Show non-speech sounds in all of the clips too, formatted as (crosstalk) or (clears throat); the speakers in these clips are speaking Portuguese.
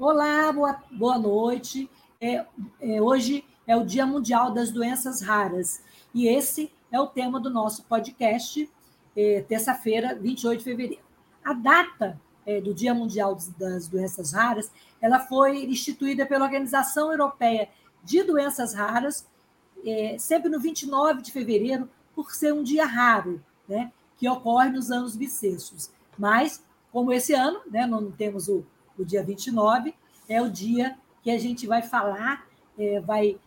Olá, boa, boa noite. É, é, hoje é o Dia Mundial das Doenças Raras e esse é o tema do nosso podcast, é, terça-feira, 28 de fevereiro. A data é, do Dia Mundial das Doenças Raras ela foi instituída pela Organização Europeia de Doenças Raras, é, sempre no 29 de fevereiro, por ser um dia raro, né, que ocorre nos anos bissextos. Mas, como esse ano, né, não temos o o dia 29, é o dia que a gente vai falar, é, vai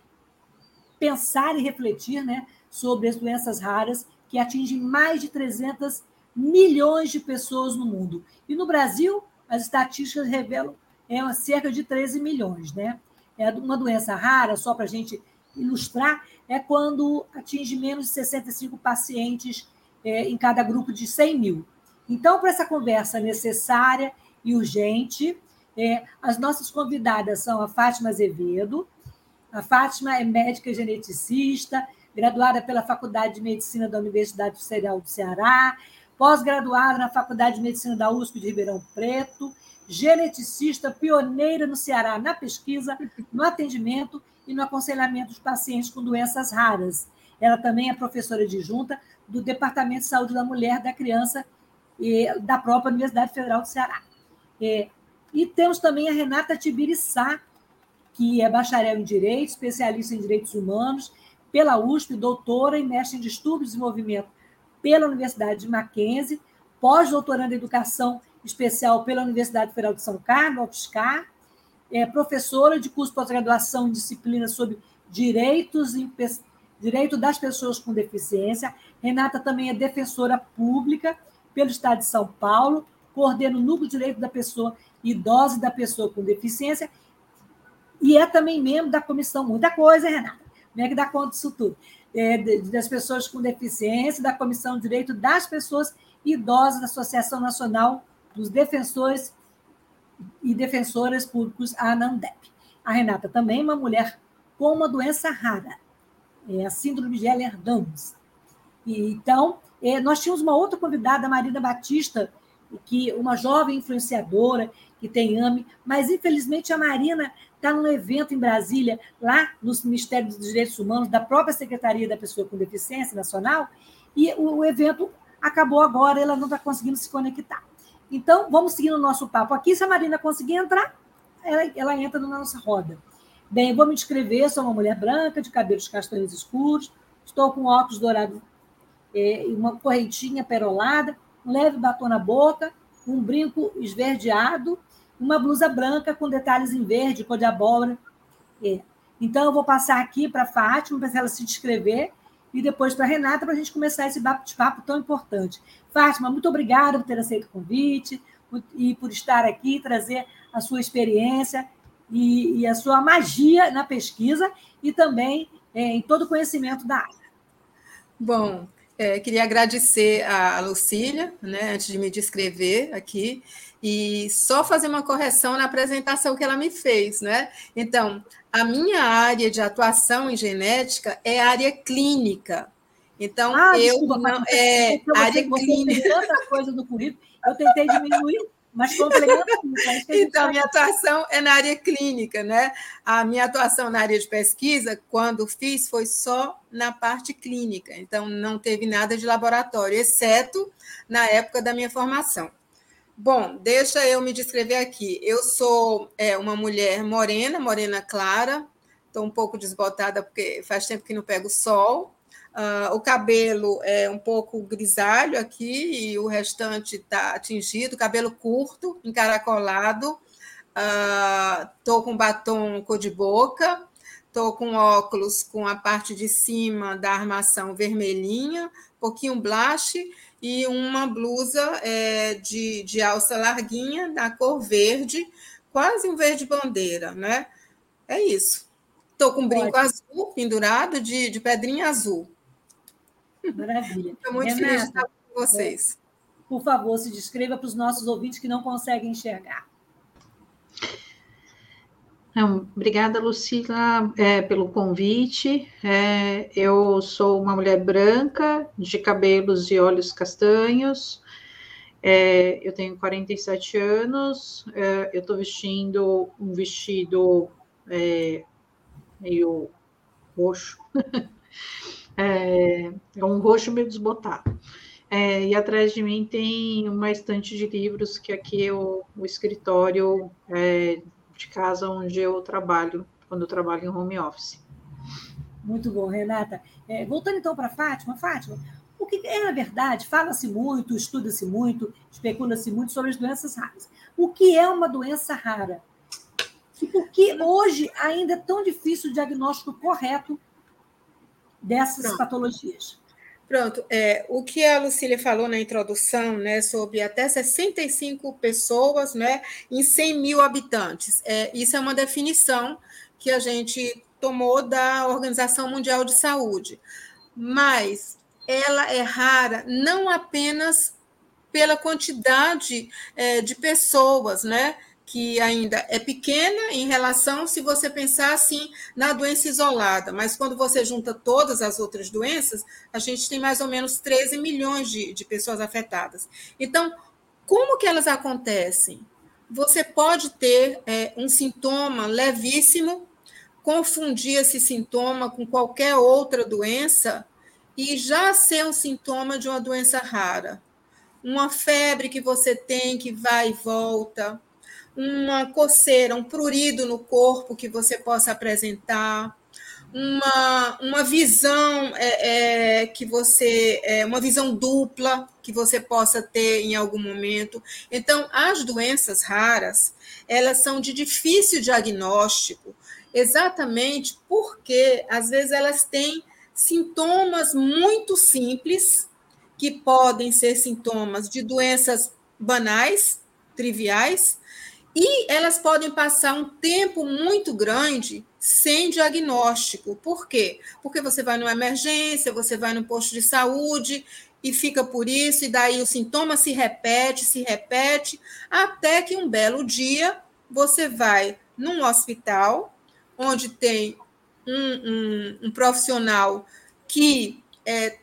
pensar e refletir né, sobre as doenças raras que atingem mais de 300 milhões de pessoas no mundo. E no Brasil, as estatísticas revelam é, cerca de 13 milhões. Né? É uma doença rara, só para a gente ilustrar, é quando atinge menos de 65 pacientes é, em cada grupo de 100 mil. Então, para essa conversa necessária e urgente. É, as nossas convidadas são a Fátima Azevedo. A Fátima é médica geneticista, graduada pela Faculdade de Medicina da Universidade Federal do Ceará, pós-graduada na Faculdade de Medicina da USP de Ribeirão Preto, geneticista pioneira no Ceará na pesquisa, no atendimento e no aconselhamento de pacientes com doenças raras. Ela também é professora adjunta do Departamento de Saúde da Mulher, da Criança e da própria Universidade Federal do Ceará. É, e temos também a Renata Tibiriçá, que é bacharel em Direito, especialista em Direitos Humanos, pela USP, doutora e mestre em Distúrbios de Desenvolvimento pela Universidade de Mackenzie, pós-doutoranda em Educação Especial pela Universidade Federal de São Carlos, UFSCar, é professora de curso de pós-graduação em disciplinas sobre direitos em, direito das pessoas com deficiência. Renata também é defensora pública pelo Estado de São Paulo, coordena o núcleo de direito da pessoa idosa e da pessoa com deficiência, e é também membro da comissão, muita coisa, Renata, como é que dá conta disso tudo? É, das pessoas com deficiência, da Comissão de Direito das Pessoas Idosas da Associação Nacional dos Defensores e Defensoras Públicos, a ANANDEP. A Renata também é uma mulher com uma doença rara, é a síndrome de Ehlers-Danlos. Então, é, nós tínhamos uma outra convidada, a Marina Batista, que uma jovem influenciadora que tem AME, mas infelizmente a Marina está num evento em Brasília, lá no Ministério dos Direitos Humanos, da própria Secretaria da Pessoa com Deficiência Nacional, e o, o evento acabou agora, ela não está conseguindo se conectar. Então, vamos seguir o nosso papo aqui. Se a Marina conseguir entrar, ela, ela entra na nossa roda. Bem, vou me descrever, sou uma mulher branca, de cabelos castanhos escuros, estou com óculos dourados é, e uma correntinha perolada, um leve batom na boca, um brinco esverdeado, uma blusa branca com detalhes em verde, cor de abóbora. É. Então, eu vou passar aqui para a Fátima, para ela se descrever, e depois para a Renata, para a gente começar esse bate-papo tão importante. Fátima, muito obrigada por ter aceito o convite e por estar aqui, trazer a sua experiência e, e a sua magia na pesquisa e também é, em todo o conhecimento da área. Bom, é, queria agradecer a Lucília, né, antes de me descrever aqui, e só fazer uma correção na apresentação que ela me fez, né? Então, a minha área de atuação em genética é área clínica. Então, ah, eu desculpa, não é área clínica. Tanta coisa no currículo, eu tentei diminuir mas complementa (laughs) Então, minha atuação é na área clínica, né? A minha atuação na área de pesquisa, quando fiz, foi só na parte clínica. Então, não teve nada de laboratório, exceto na época da minha formação. Bom, deixa eu me descrever aqui. Eu sou é, uma mulher morena, morena clara, estou um pouco desbotada porque faz tempo que não pego sol, Uh, o cabelo é um pouco grisalho aqui e o restante está atingido, cabelo curto, encaracolado. Estou uh, com batom cor de boca, Estou com óculos com a parte de cima da armação vermelhinha, um pouquinho blush e uma blusa é, de, de alça larguinha, da cor verde, quase um verde bandeira, né? É isso. Estou com um brinco azul pendurado de, de pedrinha azul. Maravilha. Estou muito Renata, feliz de estar com vocês. Por favor, se descreva para os nossos ouvintes que não conseguem enxergar. Não, obrigada, Lucila, é, pelo convite. É, eu sou uma mulher branca, de cabelos e olhos castanhos. É, eu tenho 47 anos. É, eu estou vestindo um vestido é, meio roxo. (laughs) É, é, um roxo meio desbotado. É, e atrás de mim tem uma estante de livros, que aqui é o, o escritório de casa onde eu trabalho, quando eu trabalho em home office. Muito bom, Renata. É, voltando então para Fátima, Fátima, o que é na verdade, fala-se muito, estuda-se muito, especula-se muito sobre as doenças raras. O que é uma doença rara? E por que hoje ainda é tão difícil o diagnóstico correto dessas Pronto. patologias? Pronto, é, o que a Lucília falou na introdução, né, sobre até 65 pessoas né, em 100 mil habitantes, é, isso é uma definição que a gente tomou da Organização Mundial de Saúde, mas ela é rara não apenas pela quantidade é, de pessoas, né? Que ainda é pequena em relação se você pensar assim na doença isolada, mas quando você junta todas as outras doenças, a gente tem mais ou menos 13 milhões de, de pessoas afetadas. Então, como que elas acontecem? Você pode ter é, um sintoma levíssimo, confundir esse sintoma com qualquer outra doença e já ser um sintoma de uma doença rara. Uma febre que você tem que vai e volta, uma coceira, um prurido no corpo que você possa apresentar, uma, uma visão é, é, que você, é, uma visão dupla que você possa ter em algum momento. Então, as doenças raras, elas são de difícil diagnóstico, exatamente porque às vezes elas têm sintomas muito simples que podem ser sintomas de doenças banais, triviais, e elas podem passar um tempo muito grande sem diagnóstico. Por quê? Porque você vai numa emergência, você vai no posto de saúde e fica por isso, e daí o sintoma se repete, se repete, até que um belo dia você vai num hospital onde tem um, um, um profissional que é,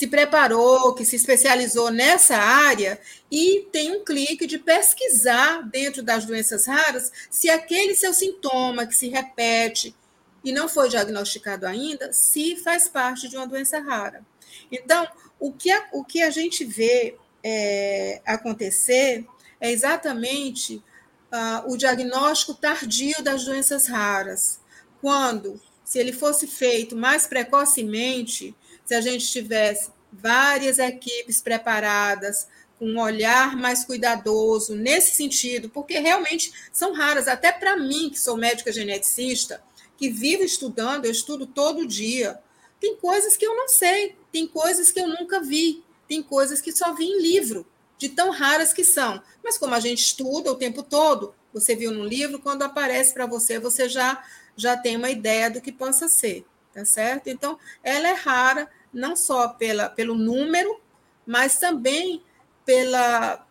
se preparou, que se especializou nessa área e tem um clique de pesquisar dentro das doenças raras se aquele seu sintoma que se repete e não foi diagnosticado ainda, se faz parte de uma doença rara. Então, o que a, o que a gente vê é, acontecer é exatamente uh, o diagnóstico tardio das doenças raras. Quando, se ele fosse feito mais precocemente, se a gente tivesse várias equipes preparadas, com um olhar mais cuidadoso nesse sentido, porque realmente são raras, até para mim, que sou médica geneticista, que vivo estudando, eu estudo todo dia. Tem coisas que eu não sei, tem coisas que eu nunca vi, tem coisas que só vi em livro, de tão raras que são. Mas como a gente estuda o tempo todo, você viu no livro, quando aparece para você, você já já tem uma ideia do que possa ser, tá certo? Então, ela é rara, não só pela, pelo número, mas também pela,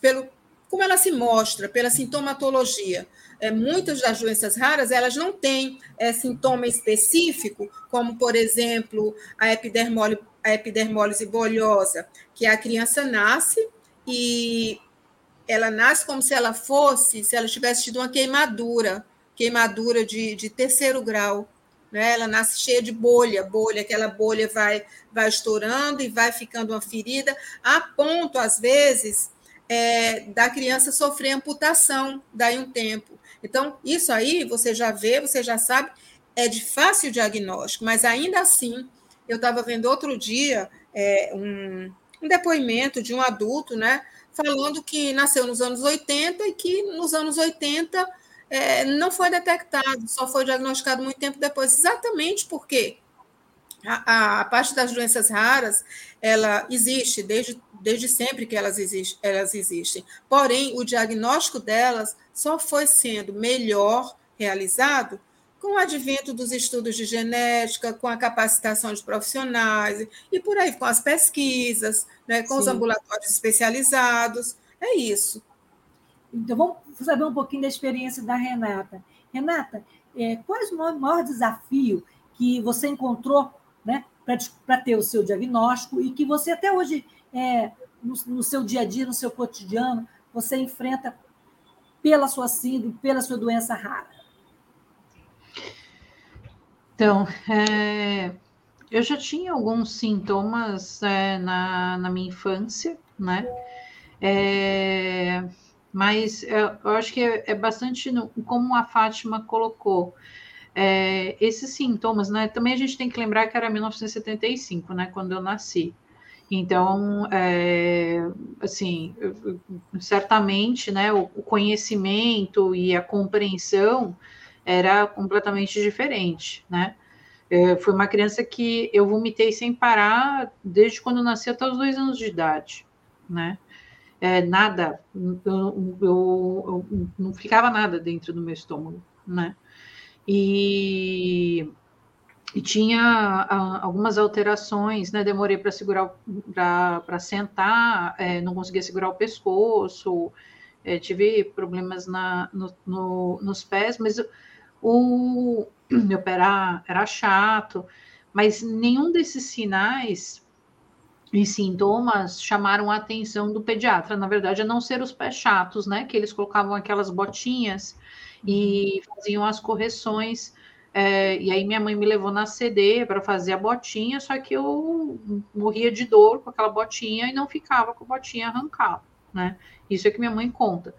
pelo como ela se mostra, pela sintomatologia. É, muitas das doenças raras elas não têm é, sintoma específico, como, por exemplo, a, a epidermólise bolhosa, que a criança nasce e ela nasce como se ela fosse, se ela tivesse tido uma queimadura, queimadura de, de terceiro grau né? Ela nasce cheia de bolha, bolha, aquela bolha vai, vai estourando e vai ficando uma ferida, a ponto, às vezes, é, da criança sofrer amputação daí um tempo. Então, isso aí você já vê, você já sabe, é de fácil diagnóstico, mas ainda assim, eu estava vendo outro dia é, um, um depoimento de um adulto, né? Falando que nasceu nos anos 80 e que nos anos 80 é, não foi detectado, só foi diagnosticado muito tempo depois, exatamente porque a, a, parte das doenças raras, ela existe desde, desde sempre que elas, existe, elas existem. Porém, o diagnóstico delas só foi sendo melhor realizado com o advento dos estudos de genética, com a capacitação de profissionais e por aí, com as pesquisas, né, com Sim. os ambulatórios especializados. É isso. Então, vamos saber um pouquinho da experiência da Renata. Renata, é, quais o maior desafio que você encontrou né, para ter o seu diagnóstico e que você até hoje, é, no, no, seu dia a dia, no seu cotidiano, você enfrenta pela sua síndrome, pela sua doença rara? Então, é, eu já tinha alguns sintomas é, na, na minha infância, né? É, mas eu, eu acho que é, é bastante no, como a Fátima colocou é, esses sintomas, né? Também a gente tem que lembrar que era 1975, né? Quando eu nasci. Então, é, assim, certamente, né? O, o conhecimento e a compreensão era completamente diferente, né? É, foi uma criança que eu vomitei sem parar desde quando nasci até os dois anos de idade, né? É, nada, eu, eu, eu, não ficava nada dentro do meu estômago, né? e, e tinha a, algumas alterações, né? Demorei para segurar, para sentar, é, não conseguia segurar o pescoço, é, tive problemas na, no, no, nos pés, mas o meu pé era, era chato, mas nenhum desses sinais e sintomas chamaram a atenção do pediatra, na verdade, a não ser os pés chatos, né? Que eles colocavam aquelas botinhas e faziam as correções. É, e aí minha mãe me levou na CD para fazer a botinha, só que eu morria de dor com aquela botinha e não ficava com a botinha arrancada, né? Isso é que minha mãe conta.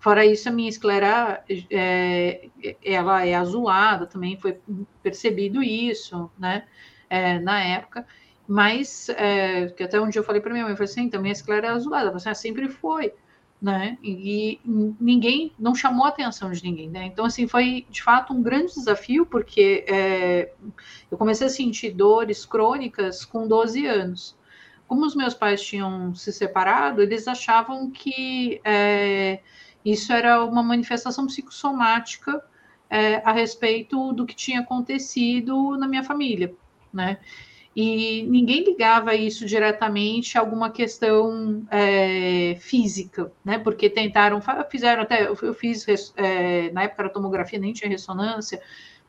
Fora isso, a minha esclera, é, ela é azulada, também foi percebido isso, né? É, na época, mas é, que até um dia eu falei para minha mãe, eu falei assim, então minha esclera é azulada, você assim, sempre foi, né? E, ninguém não chamou a atenção de ninguém, né? Então, assim, foi de fato um grande desafio, porque é, eu comecei a sentir dores crônicas com 12 anos. Como os meus pais tinham se separado, eles achavam que é, isso era uma manifestação psicossomática é, a respeito do que tinha acontecido na minha família, né? E ninguém ligava isso diretamente a alguma questão é, física, né? Porque tentaram, fizeram até, eu fiz, é, na época a tomografia nem tinha ressonância,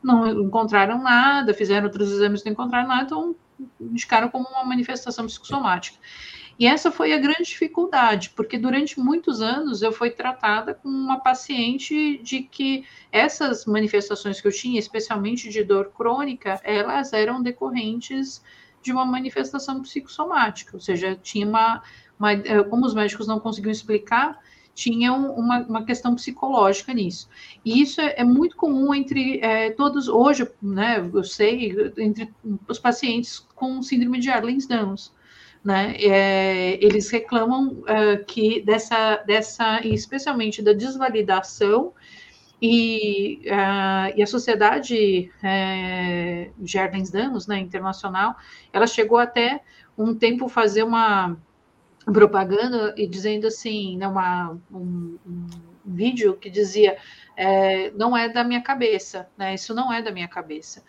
não encontraram nada, fizeram outros exames, não encontraram nada, então indicaram como uma manifestação psicossomática. E essa foi a grande dificuldade, porque durante muitos anos eu fui tratada com uma paciente de que essas manifestações que eu tinha, especialmente de dor crônica, elas eram decorrentes de uma manifestação psicossomática, ou seja, tinha uma, uma como os médicos não conseguiam explicar, tinha uma, uma questão psicológica nisso. E isso é, é muito comum entre é, todos, hoje, né, eu sei, entre os pacientes com síndrome de Arlen-Danlos né? É, eles reclamam é, que dessa, dessa, especialmente da desvalidação e, uh, e a sociedade é, Danos, né, internacional, ela chegou até um tempo fazer uma propaganda e dizendo assim, né, uma, um, um vídeo que dizia é, não é da minha cabeça, né, isso não é da minha cabeça.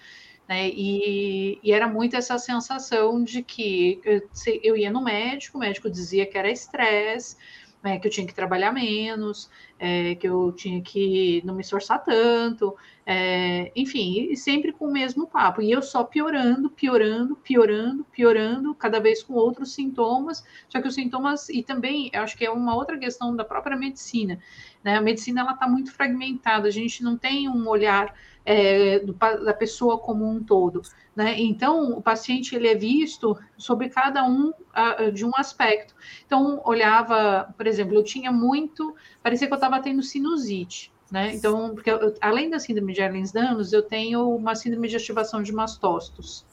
Né? E, e, era muito essa sensação de que eu, eu, ia no médico, o médico dizia que era estresse, né, que eu tinha que trabalhar menos, é, que eu tinha que não me esforçar tanto, é, enfim, e sempre com o mesmo papo. E eu só piorando, piorando, piorando, piorando, cada vez com outros sintomas. Só que os sintomas, e também eu acho que é uma outra questão da própria medicina. Né? A medicina ela está muito fragmentada, a gente não tem um olhar é, do, da pessoa como um todo. Né? Então, o paciente ele é visto sobre cada um uh, de um aspecto. Então, olhava, por exemplo, eu tinha muito, parecia que eu estava tendo sinusite. Né? Então, porque eu, além da síndrome de Ehlers-Danlos, eu tenho uma síndrome de ativação de mastócitos.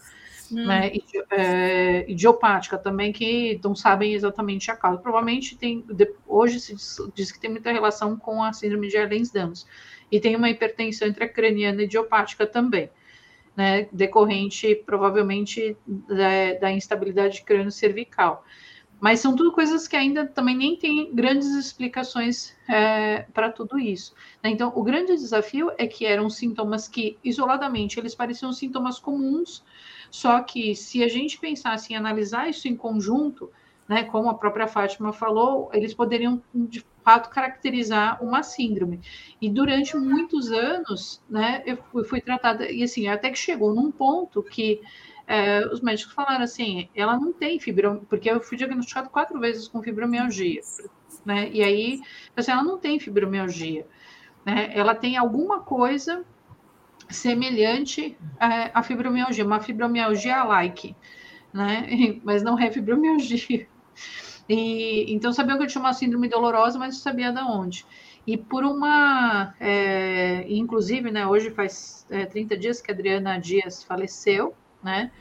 hum. né, é, idiopática também, que não sabem exatamente a causa. Provavelmente tem, hoje se diz, diz que tem muita relação com a síndrome de Ehlers-Danlos, e tem uma hipertensão intracraniana idiopática também, né, decorrente provavelmente da, da instabilidade crânio-cervical. Mas são tudo coisas que ainda também nem tem grandes explicações é, para tudo isso. Né? Então, o grande desafio é que eram sintomas que, isoladamente, eles pareciam sintomas comuns, só que se a gente pensasse em analisar isso em conjunto, né, como a própria Fátima falou, eles poderiam, de fato, caracterizar uma síndrome. E durante muitos anos, né, eu fui, fui tratada, e assim, até que chegou num ponto que é, os médicos falaram assim, ela não tem fibromialgia, porque eu fui diagnosticado quatro vezes com fibromialgia, né? E aí, assim, ela não tem fibromialgia, né? Ela tem alguma coisa semelhante é, à fibromialgia, uma fibromialgia like, né? (laughs) Mas não é fibromialgia. E, então, sabia que eu tinha uma síndrome dolorosa, mas não sabia de onde. E por uma. É, inclusive, né, hoje faz é, 30 dias que a Adriana Dias faleceu, né?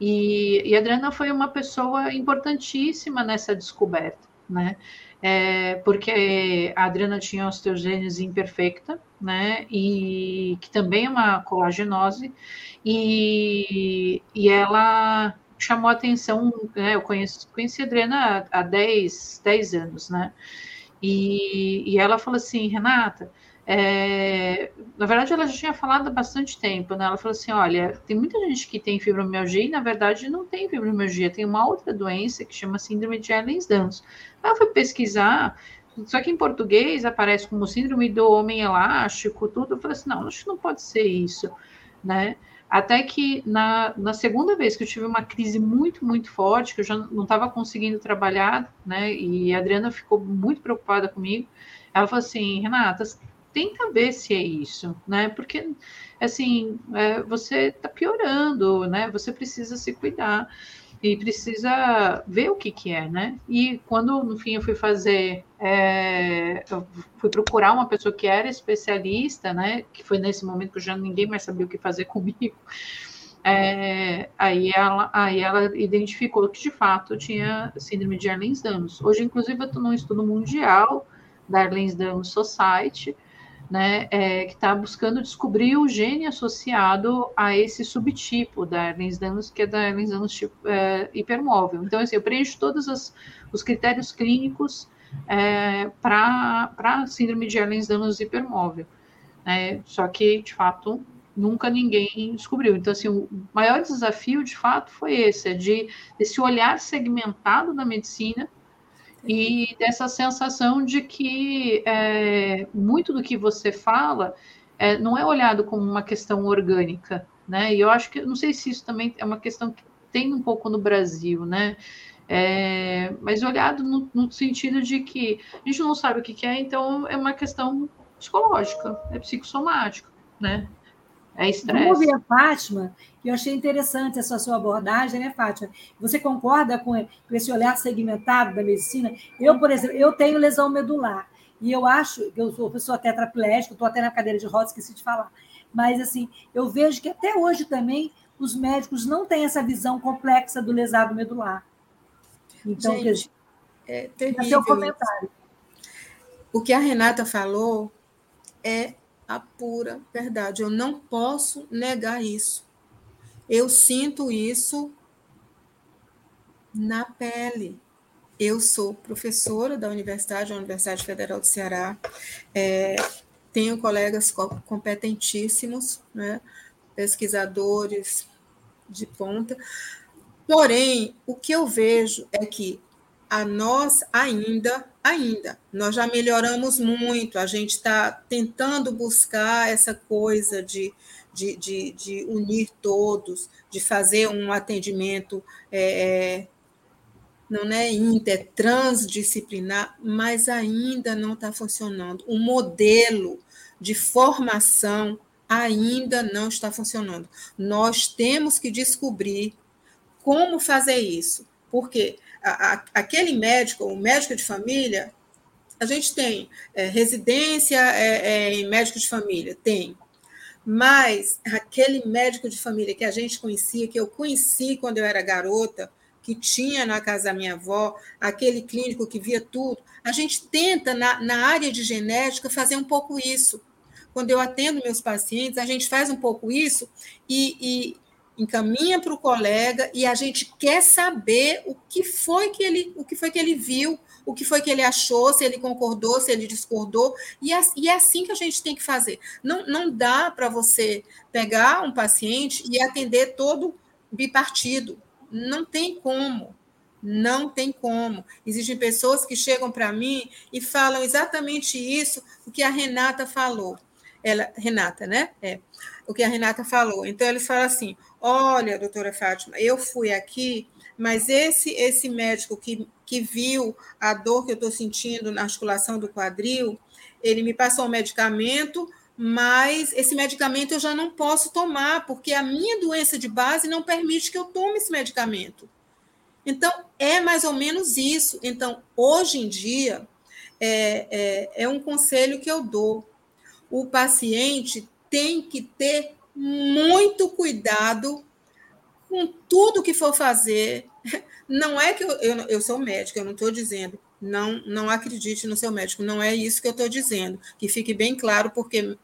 E, e a Adriana foi uma pessoa importantíssima nessa descoberta, né? É, porque a Adriana tinha osteogênese imperfeita, né? E que também é uma colagenose, e, e ela chamou atenção, né? Eu conheço, conheci a Adriana há, há 10, 10 anos, né? E, e ela falou assim, Renata, é, na verdade, ela já tinha falado há bastante tempo, né? Ela falou assim: olha, tem muita gente que tem fibromialgia e, na verdade, não tem fibromialgia, tem uma outra doença que chama síndrome de Ehlers-Danlos. Ela foi pesquisar, só que em português aparece como síndrome do homem elástico, tudo. Eu falei assim: não, acho que não pode ser isso, né? Até que na, na segunda vez que eu tive uma crise muito, muito forte, que eu já não estava conseguindo trabalhar, né? E a Adriana ficou muito preocupada comigo. Ela falou assim: Renata, tenta ver se é isso, né? Porque, assim, é, você está piorando, né? Você precisa se cuidar e precisa ver o que que é, né? E quando, no fim, eu fui fazer, é, eu fui procurar uma pessoa que era especialista, né? Que foi nesse momento que já ninguém mais sabia o que fazer (laughs) comigo. É, aí, ela, aí ela identificou que, de fato, eu tinha síndrome de Ehlers-Danlos. Hoje, inclusive, eu estou num estudo mundial da Ehlers-Danlos Society, né, é, que está buscando descobrir o gene associado a esse subtipo da Ehlers-Danlos, que é da Ehlers-Danlos tipo, é, hipermóvel. Então, assim, eu preencho todos as, os critérios clínicos é, para a síndrome de Ehlers-Danlos hipermóvel. Né, só que, de fato, nunca ninguém descobriu. Então, assim, o maior desafio, de fato, foi esse, é de esse olhar segmentado da medicina e dessa sensação de que é, muito do que você fala é, não é olhado como uma questão orgânica, né? E eu acho que, não sei se isso também é uma questão que tem um pouco no Brasil, né? É, mas olhado no, no, sentido de que a gente não sabe o que, que é, então é uma questão psicológica, é psicossomática, né? É estresse. Vamos ouvir a Fátima, que eu achei interessante essa sua abordagem, né, Fátima? Você concorda com esse olhar segmentado da medicina? Eu, por exemplo, eu tenho lesão medular. E eu acho que eu sou pessoa tetraplégica, estou até na cadeira de rodas, esqueci de falar. Mas, assim, eu vejo que até hoje também os médicos não têm essa visão complexa do lesado medular. Então, Gente, que... é terrível. comentário. O que a Renata falou é a pura verdade. Eu não posso negar isso. Eu sinto isso na pele. Eu sou professora da universidade, da Universidade Federal do Ceará. É, tenho colegas competentíssimos, né, pesquisadores de ponta. Porém, o que eu vejo é que a nós ainda, ainda, nós já melhoramos muito, a gente está tentando buscar essa coisa de, de, de, de, unir todos, de fazer um atendimento é, é não é inter, transdisciplinar, mas ainda não está funcionando. O modelo de formação ainda não está funcionando. Nós temos que descobrir como fazer isso, porque a, aquele médico, o médico de família, a gente tem é, residência é, é, em médico de família, tem. Mas aquele médico de família que a gente conhecia, que eu conheci quando eu era garota, que tinha na casa da minha avó, aquele clínico que via tudo, a gente tenta, na, na área de genética, fazer um pouco isso. Quando eu atendo meus pacientes, a gente faz um pouco isso e, e encaminha para o colega e a gente quer saber o que foi que ele, o que foi que ele viu, o que foi que ele achou, se ele concordou, se ele discordou, e é, assim que a gente tem que fazer. Não, não dá para você pegar um paciente e atender todo bipartido. Não tem como. Não tem como. Existem pessoas que chegam para mim e falam exatamente isso, o que a Renata falou. Ela, Renata, né? É. O que a Renata falou. Então, eles falam assim: olha, doutora Fátima, eu fui aqui, mas esse, esse médico que, que viu a dor que eu estou sentindo na articulação do quadril, ele me passou um medicamento, mas esse medicamento eu já não posso tomar, porque a minha doença de base não permite que eu tome esse medicamento. Então, é mais ou menos isso. Então, hoje em dia, é, é, é um conselho que eu dou. O paciente tem que ter muito cuidado com tudo que for fazer. Não é que eu, eu, eu sou médica, eu não estou dizendo, não, não acredite no seu médico, não é isso que eu estou dizendo. Que fique bem claro, porque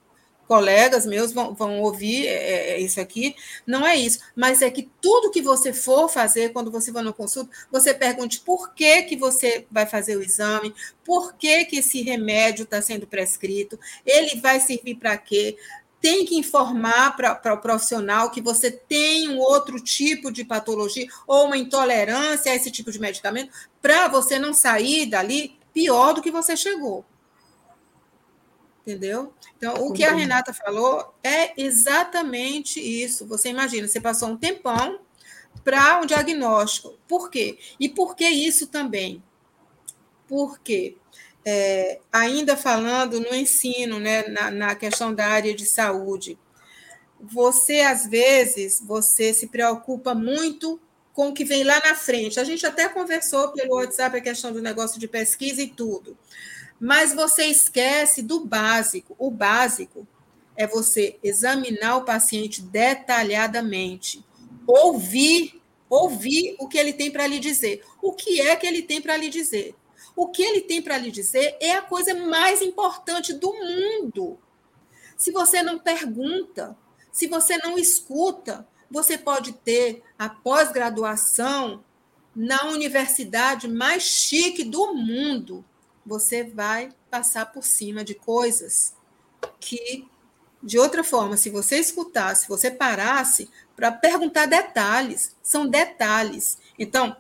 colegas meus vão, vão ouvir é, é, é, isso aqui, não é isso, mas é que tudo que você for fazer, quando você vai no consulta, você pergunte por que, que você vai fazer o exame, por que, que esse remédio está sendo prescrito, ele vai servir para quê? Tem que informar para o pro profissional que você tem um outro tipo de patologia ou uma intolerância a esse tipo de medicamento, para você não sair dali pior do que você chegou entendeu? Então, o que a Renata falou é exatamente isso. Você imagina, você passou um tempão para um diagnóstico. Por quê? E por que isso também? Porque, é, ainda falando no ensino, né, na, na questão da área de saúde, você, às vezes, você se preocupa muito com o que vem lá na frente. A gente até conversou pelo WhatsApp a questão do negócio de pesquisa e tudo. Mas você esquece do básico. O básico é você examinar o paciente detalhadamente, ouvir, ouvir o que ele tem para lhe dizer. O que é que ele tem para lhe dizer? O que ele tem para lhe dizer é a coisa mais importante do mundo. Se você não pergunta, se você não escuta, você pode ter a pós-graduação na universidade mais chique do mundo você vai passar por cima de coisas que, de outra forma, se você escutasse, se você parasse para perguntar detalhes, são detalhes. Então,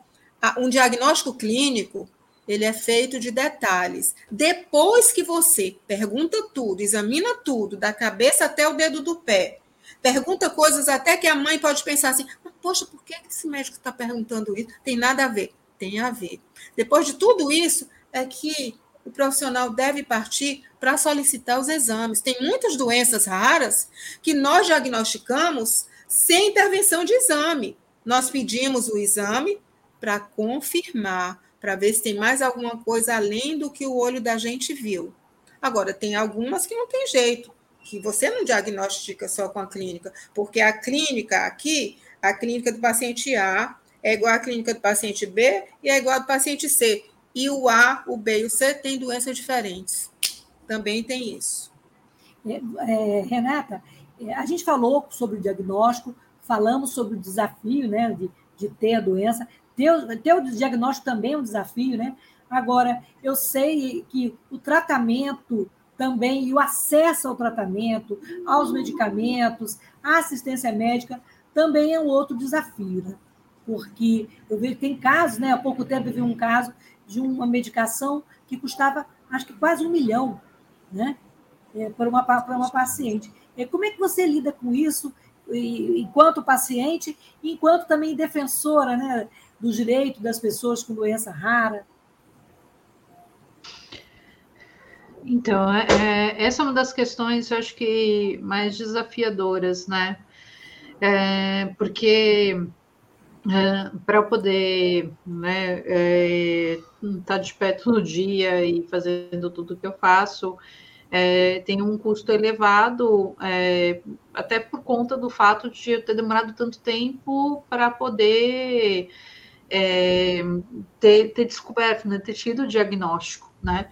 um diagnóstico clínico, ele é feito de detalhes. Depois que você pergunta tudo, examina tudo, da cabeça até o dedo do pé, pergunta coisas até que a mãe pode pensar assim: poxa, por que esse médico está perguntando isso? Tem nada a ver. Tem a ver. Depois de tudo isso, é que o profissional deve partir para solicitar os exames. Tem muitas doenças raras que nós diagnosticamos sem intervenção de exame. Nós pedimos o exame para confirmar, para ver se tem mais alguma coisa além do que o olho da gente viu. Agora, tem algumas que não tem jeito, que você não diagnostica só com a clínica, porque a clínica aqui, a clínica do paciente A é igual à clínica do paciente B e é igual ao do paciente C. E o A, o B e o C têm doenças diferentes. Também tem isso. É, é, Renata, é, a gente falou sobre o diagnóstico, falamos sobre o desafio né, de, de ter a doença. Ter, ter o diagnóstico também é um desafio, né? Agora, eu sei que o tratamento também e o acesso ao tratamento, aos medicamentos, à assistência médica, também é um outro desafio, né? Porque eu vejo que tem casos, né? Há pouco tempo eu vi um caso de uma medicação que custava, acho que quase um milhão, né? É, para, uma, para uma paciente. É, como é que você lida com isso, enquanto paciente, enquanto também defensora né, do direito das pessoas com doença rara? Então, é, é, essa é uma das questões, eu acho que mais desafiadoras, né? É, porque é, para poder né, é, estar tá de pé todo dia e fazendo tudo que eu faço, é, tem um custo elevado, é, até por conta do fato de eu ter demorado tanto tempo para poder é, ter, ter, descoberto, né, ter tido o diagnóstico, né?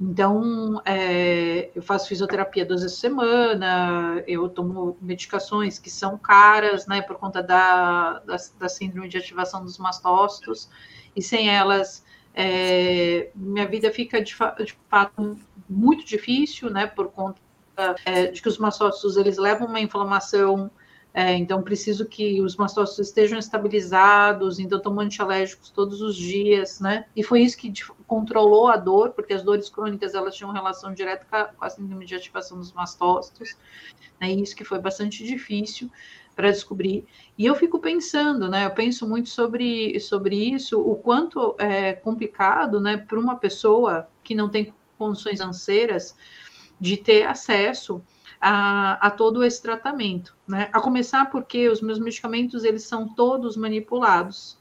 Então, é, eu faço fisioterapia duas vezes por semana, eu tomo medicações que são caras, né, por conta da, da, da síndrome de ativação dos mastócitos, e sem elas, é, minha vida fica de, de, fato muito difícil, né, por conta é, de que os mastócitos, eles levam uma inflamação é, então, preciso que os mastócitos estejam estabilizados, então tomo antialérgicos todos os dias, né? E foi isso que controlou a dor, porque as dores crônicas, elas tinham relação direta com a síndrome de ativação dos mastócitos, né? E isso que foi bastante difícil para descobrir. E eu fico pensando, né? Eu penso muito sobre, sobre isso, o quanto é complicado, né, para uma pessoa que não tem condições financeiras de ter acesso a, a, todo esse tratamento, né? A começar porque os meus medicamentos eles são todos manipulados,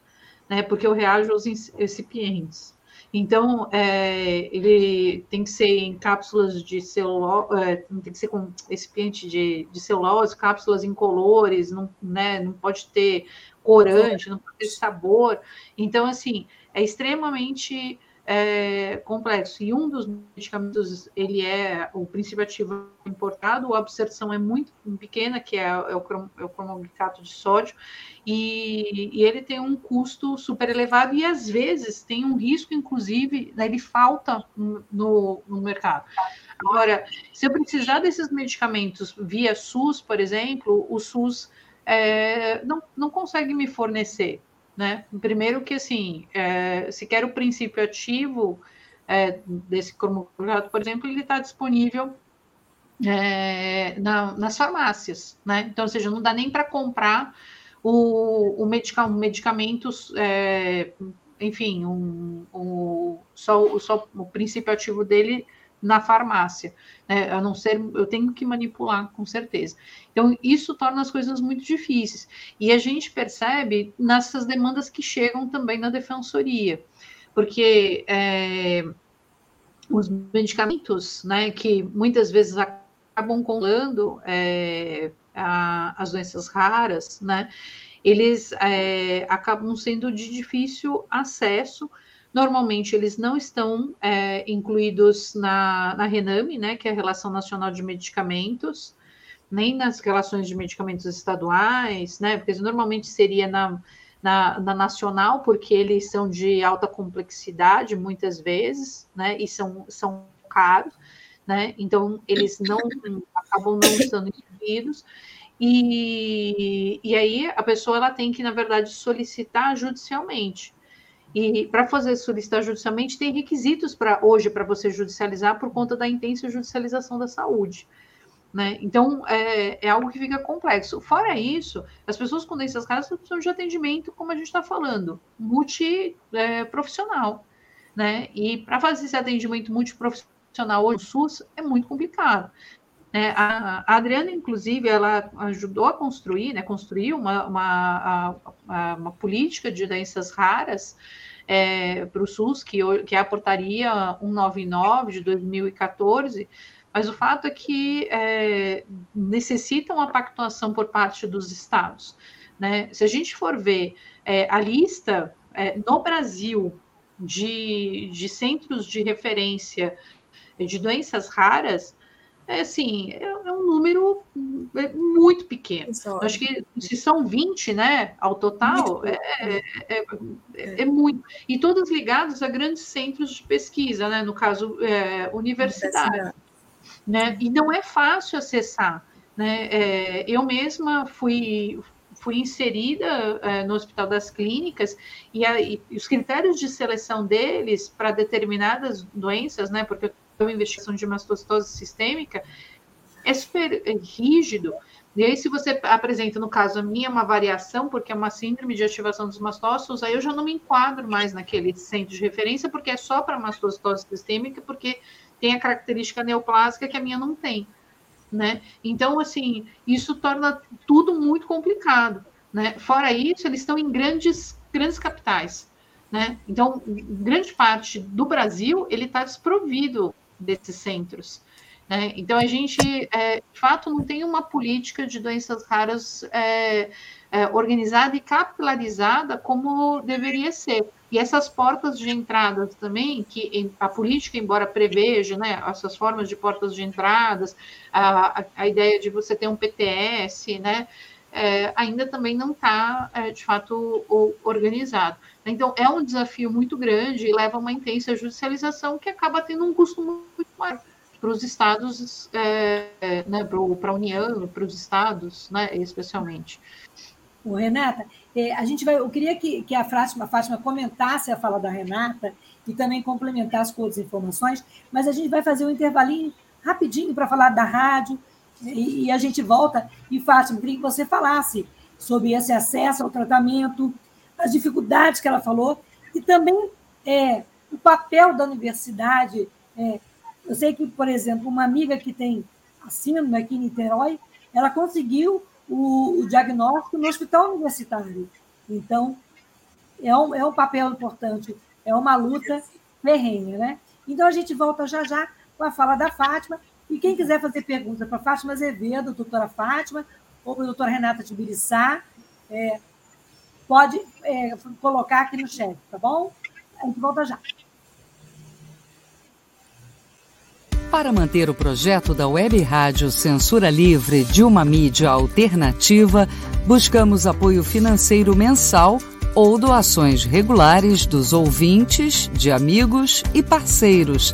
né? Porque eu reajo aos recipientes. Então, é, ele tem que ser em cápsulas de celulose, é, tem que ser com recipiente de, de celulose, cápsulas incolores, não, né, não pode ter corante, não pode ter sabor. Então, assim, é extremamente é, complexo. E um dos medicamentos, ele é o princípio ativo importado, a absorção é muito pequena, que é, é, o, crom, é cromoglicato de sódio, e, e, ele tem um custo super elevado e às vezes tem um risco, inclusive, ele falta no, no mercado. Agora, se eu precisar desses medicamentos via SUS, por exemplo, o SUS é, não, não consegue me fornecer. Né? Primeiro que, assim, é, se quer o princípio ativo é, desse cromograto, por exemplo, ele está disponível é, na, nas farmácias, né? Então, ou seja, não dá nem para comprar o, o medica, medicamentos, é, enfim, um, um, só, só o princípio ativo dele na farmácia, né? A não ser, eu tenho que manipular, com certeza. Então, isso torna as coisas muito difíceis. E a gente percebe nessas demandas que chegam também na defensoria, porque é, os medicamentos, né, que muitas vezes acabam colando é, as doenças raras, né, eles é, acabam sendo de difícil acesso Normalmente, eles não estão é, incluídos na, na RENAME, né, que é a Relação Nacional de Medicamentos, nem nas relações de medicamentos estaduais, né, porque normalmente seria na, na, na, nacional, porque eles são de alta complexidade, muitas vezes, né, e são, são caros, né, então eles não acabam não estando incluídos, e, e aí a pessoa ela tem que, na verdade, solicitar judicialmente, e para fazer solicitar judicialmente, tem requisitos para hoje para você judicializar por conta da intensa judicialização da saúde. Né? Então, é, é, algo que fica complexo. Fora isso, as pessoas com doenças raras precisam de atendimento, como a gente está falando, multiprofissional. É, né? E para fazer esse atendimento multiprofissional hoje no SUS é muito complicado. Né? A, a, Adriana, inclusive, ela ajudou a construir, né? construiu uma, uma, a, uma política de doenças raras é, para o SUS, que, que é a portaria 199 de 2014, mas o fato é que é, necessita uma pactuação por parte dos estados. Né? Se a gente for ver é, a lista é, no Brasil de, de centros de referência de doenças raras, é assim, é, é um número é muito pequeno. Acho que se são 20, né, ao total, é, é, é, é, muito. E todos ligados a grandes centros de pesquisa, né, no caso, universidade. Né? E não é fácil acessar. Né? eu mesma fui, fui inserida no Hospital das Clínicas e, a, e, os critérios de seleção deles para determinadas doenças, né, porque uma investigação de mastocitose sistêmica é super rígido. E aí, se você apresenta, no caso, a minha, uma variação, porque é uma síndrome de ativação dos mastócitos, aí eu já não me enquadro mais naquele centro de referência, porque é só para mastocitose sistêmica, porque tem a característica neoplásica que a minha não tem. Né? Então, assim, isso torna tudo muito complicado. Né? Fora isso, eles estão em grandes, grandes capitais. Né? Então, grande parte do Brasil ele está desprovido desses centros. Né? Então, a gente, é, de fato, não tem uma política de doenças raras é, é, organizada e capilarizada como deveria ser. E essas portas de entradas também, que a política, embora preveja né, essas formas de portas de entradas, a, a ideia de você ter um PTS, né, é, ainda também não está, é, de fato, o, organizado. Então, é um desafio muito grande e leva a uma intensa judicialização que acaba tendo um custo muito maior para os estados, é, é né, para a União, para os estados, né, especialmente. O Renata, é, a gente vai, eu queria que, que a, Fátima, a Fátima comentasse a fala da Renata e também complementasse com outras informações, mas a gente vai fazer um intervalinho rapidinho para falar da rádio e, e, a gente volta. E, Fátima, queria que você falasse sobre esse acesso ao tratamento, as dificuldades que ela falou e também é, o papel da universidade é, eu sei que, por exemplo, uma amiga que tem a síndrome aqui em Niterói, ela conseguiu o, o diagnóstico no hospital universitário. Então, é um, é um papel importante, é uma luta ferrenha, né? Então, a gente volta já já com a fala da Fátima. E quem quiser fazer pergunta para Fátima Azevedo, doutora Fátima, ou para a doutora Renata Tibiriçá, é, pode é, colocar aqui no chat, tá bom? A gente volta já. Para manter o projeto da Web Rádio Censura Livre de uma mídia alternativa, buscamos apoio financeiro mensal ou doações regulares dos ouvintes, de amigos e parceiros,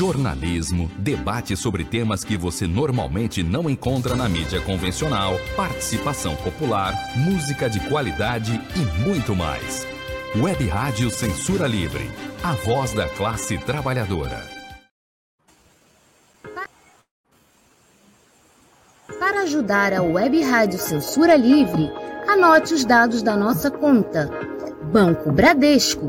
Jornalismo, debate sobre temas que você normalmente não encontra na mídia convencional, participação popular, música de qualidade e muito mais. Web Rádio Censura Livre. A voz da classe trabalhadora. Para ajudar a Web Rádio Censura Livre, anote os dados da nossa conta. Banco Bradesco,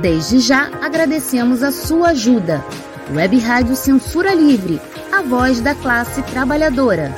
Desde já agradecemos a sua ajuda. Web Rádio Censura Livre, a voz da classe trabalhadora.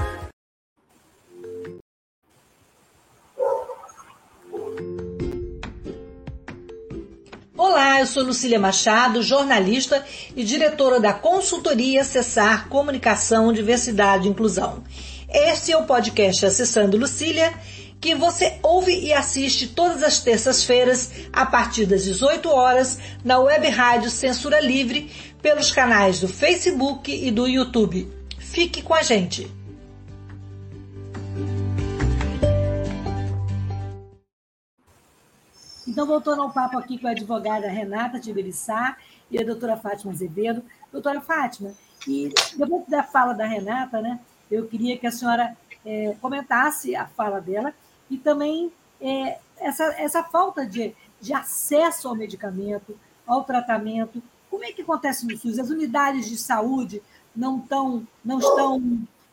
Olá, eu sou Lucília Machado, jornalista e diretora da consultoria Acessar Comunicação, Diversidade e Inclusão. Este é o podcast Acessando Lucília, que você ouve e assiste todas as terças-feiras a partir das 18 horas na web rádio Censura Livre pelos canais do Facebook e do YouTube. Fique com a gente! Então, voltando ao papo aqui com a advogada Renata Tiberiçá e a doutora Fátima Azevedo. Doutora Fátima, e depois da fala da Renata, né, eu queria que a senhora é, comentasse a fala dela e também é, essa, essa falta de, de acesso ao medicamento, ao tratamento. Como é que acontece no SUS? As unidades de saúde não, tão, não estão,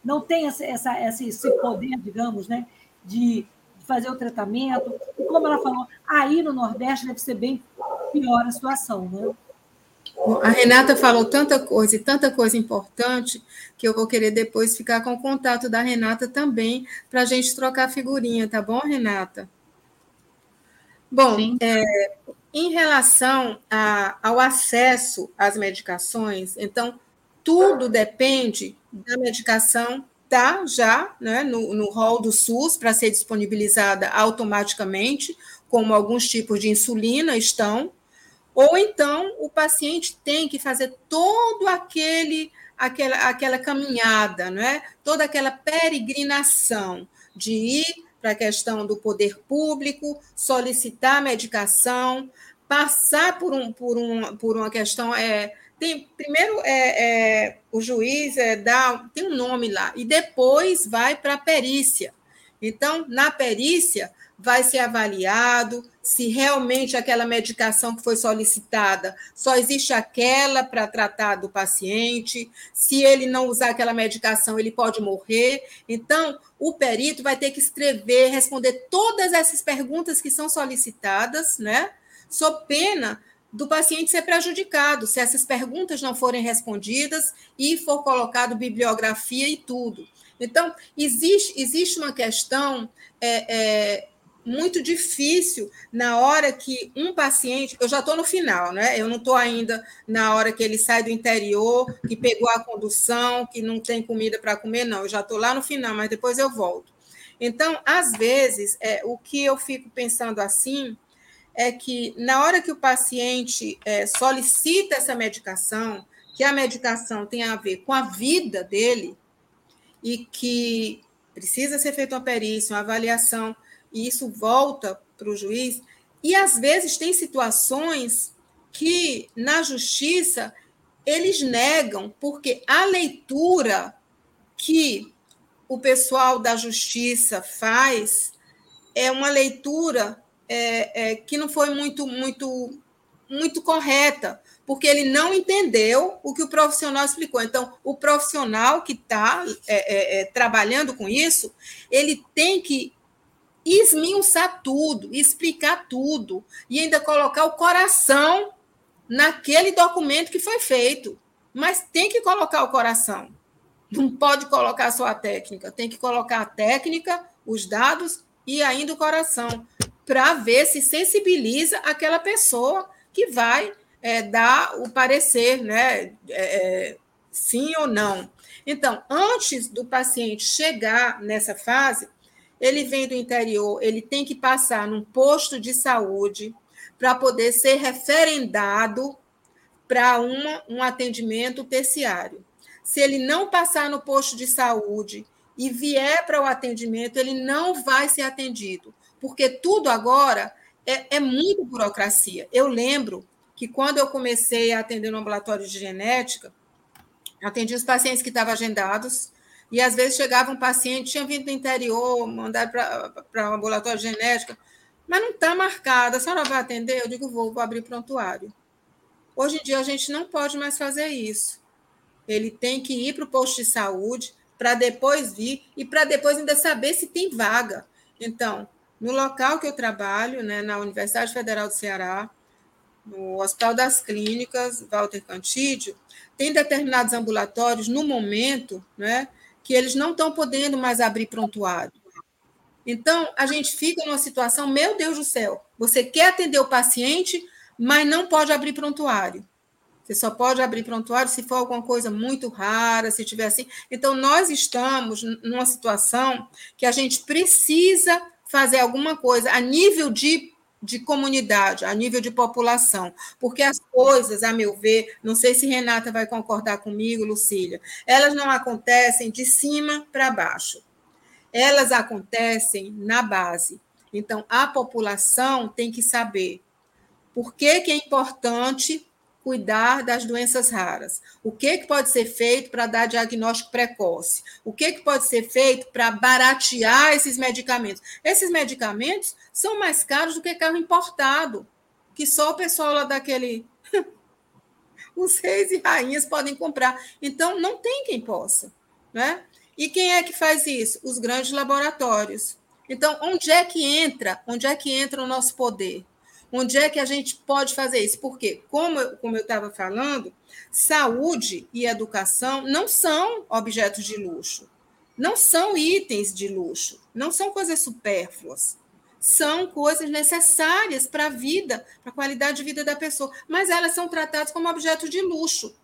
não têm essa, essa, esse poder, digamos, né, de fazer o tratamento. E como ela falou, aí no Nordeste deve ser bem pior a situação, né? A Renata falou tanta coisa e tanta coisa importante que eu vou querer depois ficar com o contato da Renata também para a gente trocar figurinha, tá bom, Renata? Bom, é, em relação a, ao acesso às medicações, então tudo depende da medicação tá já né, no, no rol do SUS para ser disponibilizada automaticamente, como alguns tipos de insulina estão, ou então o paciente tem que fazer todo aquele aquela, aquela caminhada, não é? toda aquela peregrinação de ir para a questão do poder público, solicitar medicação, passar por, um, por, um, por uma questão. É, tem, primeiro é, é, o juiz é, dá, tem um nome lá, e depois vai para a perícia. Então, na perícia, vai ser avaliado se realmente aquela medicação que foi solicitada só existe aquela para tratar do paciente, se ele não usar aquela medicação, ele pode morrer. Então, o perito vai ter que escrever, responder todas essas perguntas que são solicitadas, né? Sob pena do paciente ser prejudicado, se essas perguntas não forem respondidas e for colocado bibliografia e tudo. Então, existe, existe uma questão é, é, muito difícil na hora que um paciente. Eu já estou no final, né? Eu não estou ainda na hora que ele sai do interior, que pegou a condução, que não tem comida para comer, não. Eu já estou lá no final, mas depois eu volto. Então, às vezes, é, o que eu fico pensando assim é que na hora que o paciente é, solicita essa medicação, que a medicação tem a ver com a vida dele e que precisa ser feita uma perícia, uma avaliação e isso volta para o juiz. E às vezes tem situações que na justiça eles negam, porque a leitura que o pessoal da justiça faz é uma leitura é, é, que não foi muito, muito, muito correta, porque ele não entendeu o que o profissional explicou. Então, o profissional que está é, é, é, trabalhando com isso, ele tem que esmiuçar tudo, explicar tudo e ainda colocar o coração naquele documento que foi feito. Mas tem que colocar o coração. Não pode colocar só a técnica, tem que colocar a técnica, os dados e ainda o coração, para ver se sensibiliza aquela pessoa que vai é, dar o parecer, né? É, é sim ou não. Então, antes do paciente chegar nessa fase, ele vem do interior, ele tem que passar num posto de saúde para poder ser referendado para um atendimento terciário. Se ele não passar no posto de saúde e vier para o atendimento, ele não vai ser atendido, porque tudo agora é, é muito burocracia. Eu lembro que quando eu comecei a atender no ambulatório de genética, atendi os pacientes que estavam agendados, e às vezes chegava um paciente, tinha vindo do interior, mandado para um ambulatório de genética, mas não está marcada, a senhora vai atender? Eu digo, vou, vou abrir prontuário. Hoje em dia a gente não pode mais fazer isso. Ele tem que ir para o posto de saúde para depois vir e para depois ainda saber se tem vaga. Então, no local que eu trabalho, né, na Universidade Federal do Ceará, no Hospital das Clínicas, Walter Cantídio, tem determinados ambulatórios, no momento, né, que eles não estão podendo mais abrir prontuário. Então, a gente fica numa situação, meu Deus do céu, você quer atender o paciente, mas não pode abrir prontuário. Você só pode abrir prontuário se for alguma coisa muito rara, se tiver assim. Então, nós estamos numa situação que a gente precisa fazer alguma coisa a nível de de comunidade, a nível de população, porque as coisas, a meu ver, não sei se Renata vai concordar comigo, Lucília, elas não acontecem de cima para baixo, elas acontecem na base. Então, a população tem que saber por que, que é importante cuidar das doenças raras? O que, que pode ser feito para dar diagnóstico precoce? O que, que pode ser feito para baratear esses medicamentos? Esses medicamentos são mais caros do que carro importado, que só o pessoal lá daquele. (laughs) Os reis e rainhas podem comprar. Então, não tem quem possa. Né? E quem é que faz isso? Os grandes laboratórios. Então, onde é que entra? Onde é que entra o nosso poder? Onde é que a gente pode fazer isso? Porque, como, como eu estava falando, saúde e educação não são objetos de luxo, não são itens de luxo, não são coisas supérfluas. São coisas necessárias para a vida, para a qualidade de vida da pessoa, mas elas são tratadas como objeto de luxo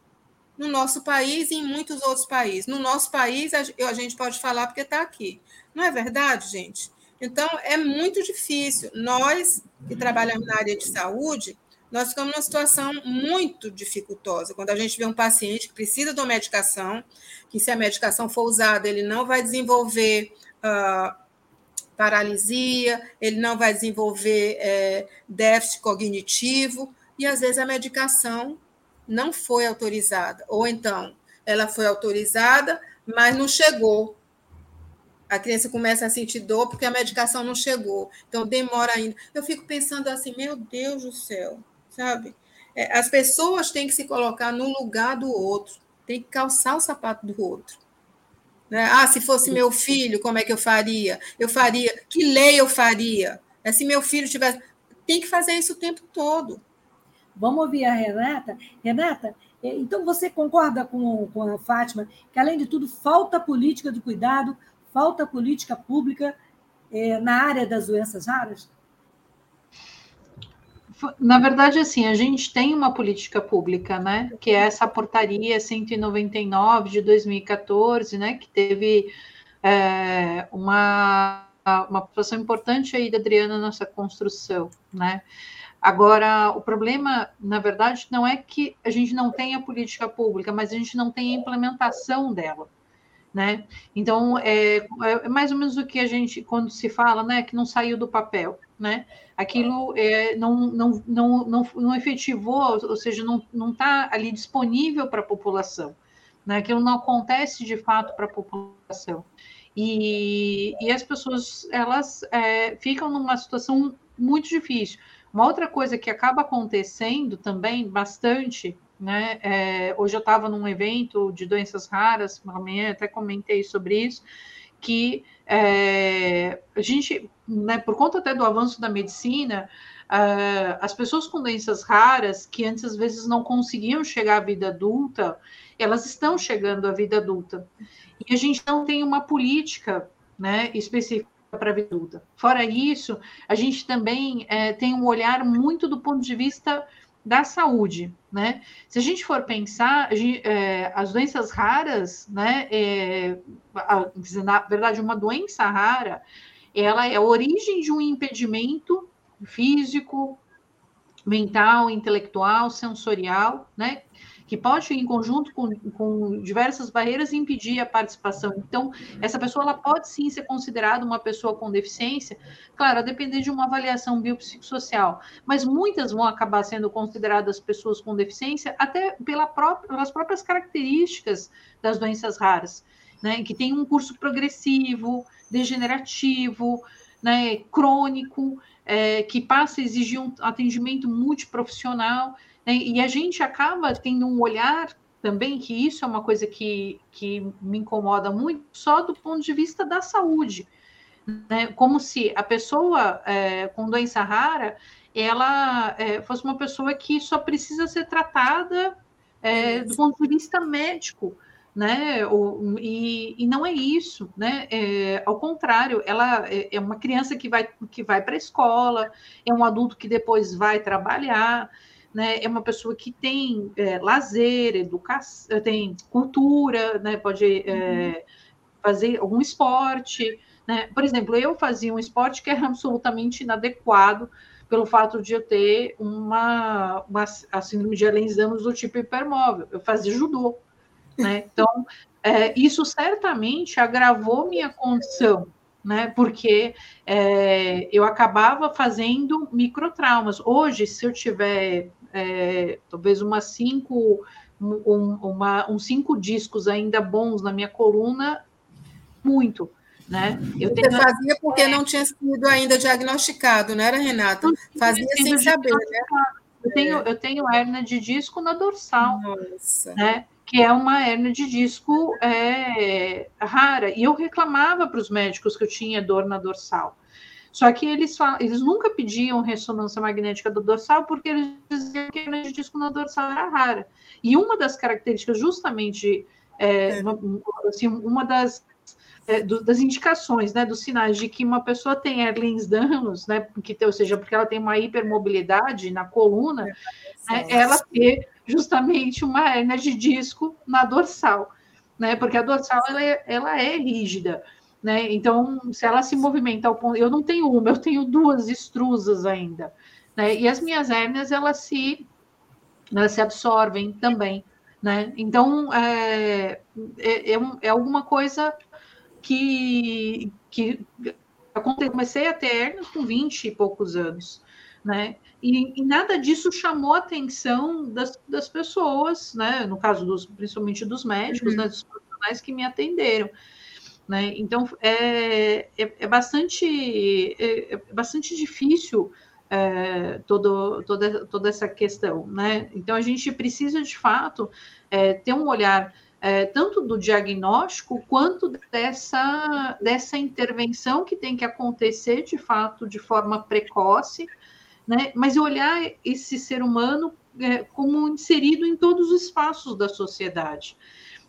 no nosso país e em muitos outros países. No nosso país, a gente pode falar porque está aqui. Não é verdade, gente? Então, é muito difícil. Nós, que trabalhamos na área de saúde, nós ficamos numa situação muito dificultosa. Quando a gente vê um paciente que precisa de uma medicação, que se a medicação for usada, ele não vai desenvolver uh, paralisia, ele não vai desenvolver é, déficit cognitivo, e às vezes a medicação não foi autorizada. Ou então, ela foi autorizada, mas não chegou a criança começa a sentir dor porque a medicação não chegou. Então, demora ainda. Eu fico pensando assim, meu Deus do céu, sabe? É, as pessoas têm que se colocar no lugar do outro, tem que calçar o sapato do outro. Né? Ah, se fosse meu filho, como é que eu faria? Eu faria, que lei eu faria? É, se meu filho tivesse. Tem que fazer isso o tempo todo. Vamos ouvir a Renata. Renata, é, então você concorda com, com a Fátima que, além de tudo, falta política de cuidado Falta política pública é, na área das doenças raras? Na verdade, assim, a gente tem uma política pública, né? Que é essa portaria 199 de 2014, né? Que teve é, uma, uma participação importante aí da Adriana nessa construção, né? Agora, o problema, na verdade, não é que a gente não tenha política pública, mas a gente não tem a implementação dela né? Então é, é, mais ou menos o que a gente quando se fala, né, que não saiu do papel, né? Aquilo é, não, não, não, não, não efetivou, ou seja, não não está ali disponível para a população, né? Aquilo não acontece de fato para a população. E, e as pessoas elas é, ficam numa situação muito difícil. Uma outra coisa que acaba acontecendo também bastante né? É, hoje eu estava num evento de doenças raras, amanhã até comentei sobre isso, que é, a gente, né, por conta até do avanço da medicina, uh, as pessoas com doenças raras, que antes às vezes não conseguiam chegar à vida adulta, elas estão chegando à vida adulta. E a gente não tem uma política né, específica para a vida adulta. Fora isso, a gente também é, tem um olhar muito do ponto de vista da saúde, né? Se a gente for pensar, é, as doenças raras, né? É, na verdade, uma doença rara, ela é a origem de um impedimento físico, mental, intelectual, sensorial, né? Que pode, em conjunto com, com diversas barreiras, impedir a participação. Então, essa pessoa ela pode sim ser considerada uma pessoa com deficiência, claro, a depender de uma avaliação biopsicossocial, mas muitas vão acabar sendo consideradas pessoas com deficiência até pela própria, pelas próprias características das doenças raras, né, que tem um curso progressivo, degenerativo, né, crônico, é, que passa a exigir um atendimento multiprofissional. Né? E a gente acaba tendo um olhar também, que isso é uma coisa que, que me incomoda muito, só do ponto de vista da saúde. Né? Como se a pessoa é, com doença rara ela é, fosse uma pessoa que só precisa ser tratada é, do ponto de vista médico, né? O, e, e, não é isso, né? É, ao contrário, ela é, é uma criança que vai, que vai para a escola, é um adulto que depois vai trabalhar, né, é uma pessoa que tem é, lazer, educação, tem cultura, né, pode é, fazer algum esporte. Né? Por exemplo, eu fazia um esporte que era absolutamente inadequado pelo fato de eu ter uma, uma a síndrome de Ehlers-Danlos do tipo hipermóvel. Eu fazia judô. Né? (laughs) Então, é, isso certamente agravou minha condição, né? Porque é, eu acabava fazendo microtraumas. Hoje, se eu tiver é, talvez umas cinco, um, uma, uns cinco discos ainda bons na minha coluna, muito. Né? Eu Você tenho... fazia porque não tinha sido ainda diagnosticado, não era, Renata? Fazia sem saber, né? Eu tenho, eu tenho hernia de disco na dorsal, Nossa. né? que é uma hernia de disco é, rara. E eu reclamava para os médicos que eu tinha dor na dorsal. Só que eles, eles nunca pediam ressonância magnética do dorsal porque eles diziam que a hernia de disco na dorsal era rara. E uma das características, justamente, é, é. assim, uma das, é, do, das indicações, né, dos sinais de que uma pessoa tem Erlings danos, né, porque, ou seja, porque ela tem uma hipermobilidade na coluna, é, né, ela ter justamente uma hernia de disco na dorsal, né, porque a dorsal ela é, ela é rígida. Né? Então, se ela se movimenta ao ponto. Eu não tenho uma, eu tenho duas extrusas ainda. Né? E as minhas hérnias, elas se, elas se absorvem também. Né? Então, é, é, é, é alguma coisa que, que eu comecei a ter hérnias com 20 e poucos anos. Né? E, e, nada disso chamou a atenção das, das pessoas, né? no caso dos, principalmente dos médicos, uhum. né? dos profissionais que me atenderam. Né? Então, é, é, é bastante, é, é, bastante difícil é, todo, toda, toda essa questão. Né? Então, a gente precisa, de fato, é, ter um olhar é, tanto do diagnóstico quanto dessa, dessa intervenção que tem que acontecer, de fato, de forma precoce, né? mas olhar esse ser humano como inserido em todos os espaços da sociedade.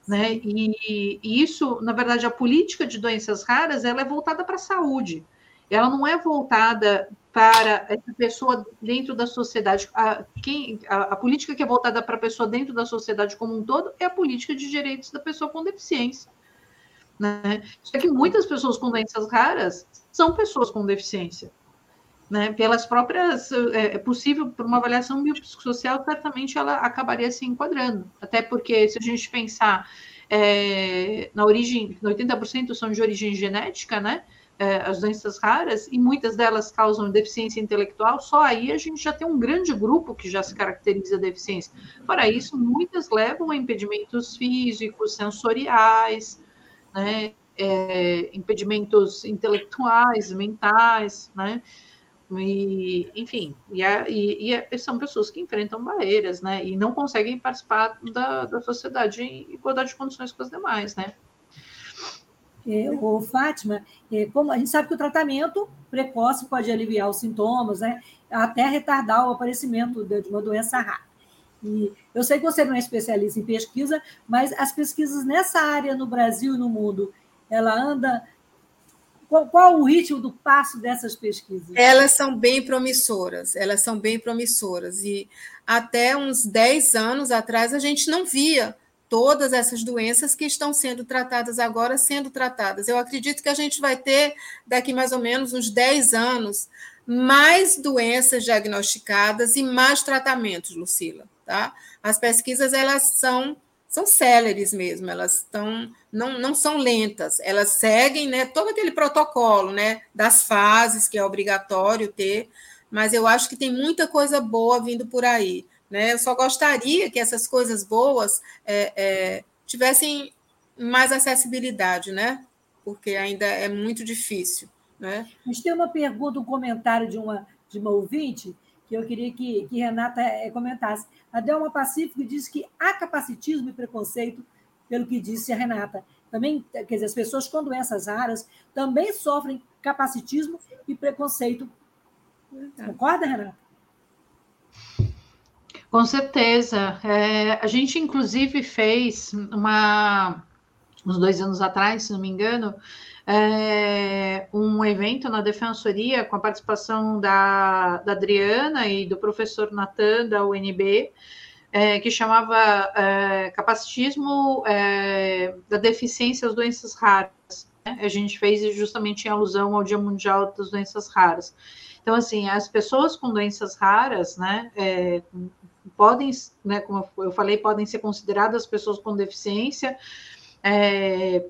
Né? E, e, isso, na verdade, a política de doenças raras ela é voltada para a saúde. Ela não é voltada para essa pessoa dentro da sociedade. A, quem, a, a política que é voltada para a pessoa dentro da sociedade como um todo é a política de direitos da pessoa com deficiência. Né? Só que muitas pessoas com doenças raras são pessoas com deficiência né, pelas próprias, é, é possível, por uma avaliação biopsicossocial, certamente ela acabaria se enquadrando, até porque se a gente pensar é, na origem, 80% são de origem genética, né, é, as doenças raras, e muitas delas causam deficiência intelectual, só aí a gente já tem um grande grupo que já se caracteriza deficiência. Para isso, muitas levam a impedimentos físicos, sensoriais, né, é, impedimentos intelectuais, mentais, né, e, enfim, e, a, e, e, são pessoas que enfrentam barreiras, né? E não conseguem participar da, da sociedade em igualdade de condições com as demais, né? É, o Fátima, é, como a gente sabe que o tratamento precoce pode aliviar os sintomas, né? Até retardar o aparecimento de, uma doença rara. E eu sei que você não é especialista em pesquisa, mas as pesquisas nessa área no Brasil e no mundo, ela anda qual, qual, o ritmo do passo dessas pesquisas? Elas são bem promissoras, elas são bem promissoras. E até uns 10 anos atrás a gente não via todas essas doenças que estão sendo tratadas agora sendo tratadas. Eu acredito que a gente vai ter, daqui mais ou menos uns 10 anos, mais doenças diagnosticadas e mais tratamentos, Lucila. Tá? As pesquisas elas são são céleres mesmo, elas estão não, não são lentas, elas seguem né, todo aquele protocolo né, das fases que é obrigatório ter, mas eu acho que tem muita coisa boa vindo por aí. Né? Eu só gostaria que essas coisas boas é, é, tivessem mais acessibilidade, né? porque ainda é muito difícil. Né? Gente tem uma pergunta, um comentário de uma, de uma ouvinte que eu queria que, que Renata eh, comentasse. A Delma Pacífico disse que há capacitismo e preconceito, pelo que disse a Renata. Também, quer dizer, as pessoas com doenças raras também sofrem capacitismo e preconceito. Concorda, Renata? Com certeza. É, a gente, inclusive, fez uma, uns dois anos atrás, se não me engano, é, um evento na Defensoria com a participação da, da Adriana e do professor Natan, da UNB, é, que chamava é, Capacitismo é, da Deficiência às Doenças Raras. Né? A gente fez justamente em alusão ao Dia Mundial das Doenças Raras. Então, assim, as pessoas com doenças raras, né, é, podem, né, como eu falei, podem ser consideradas pessoas com deficiência, é,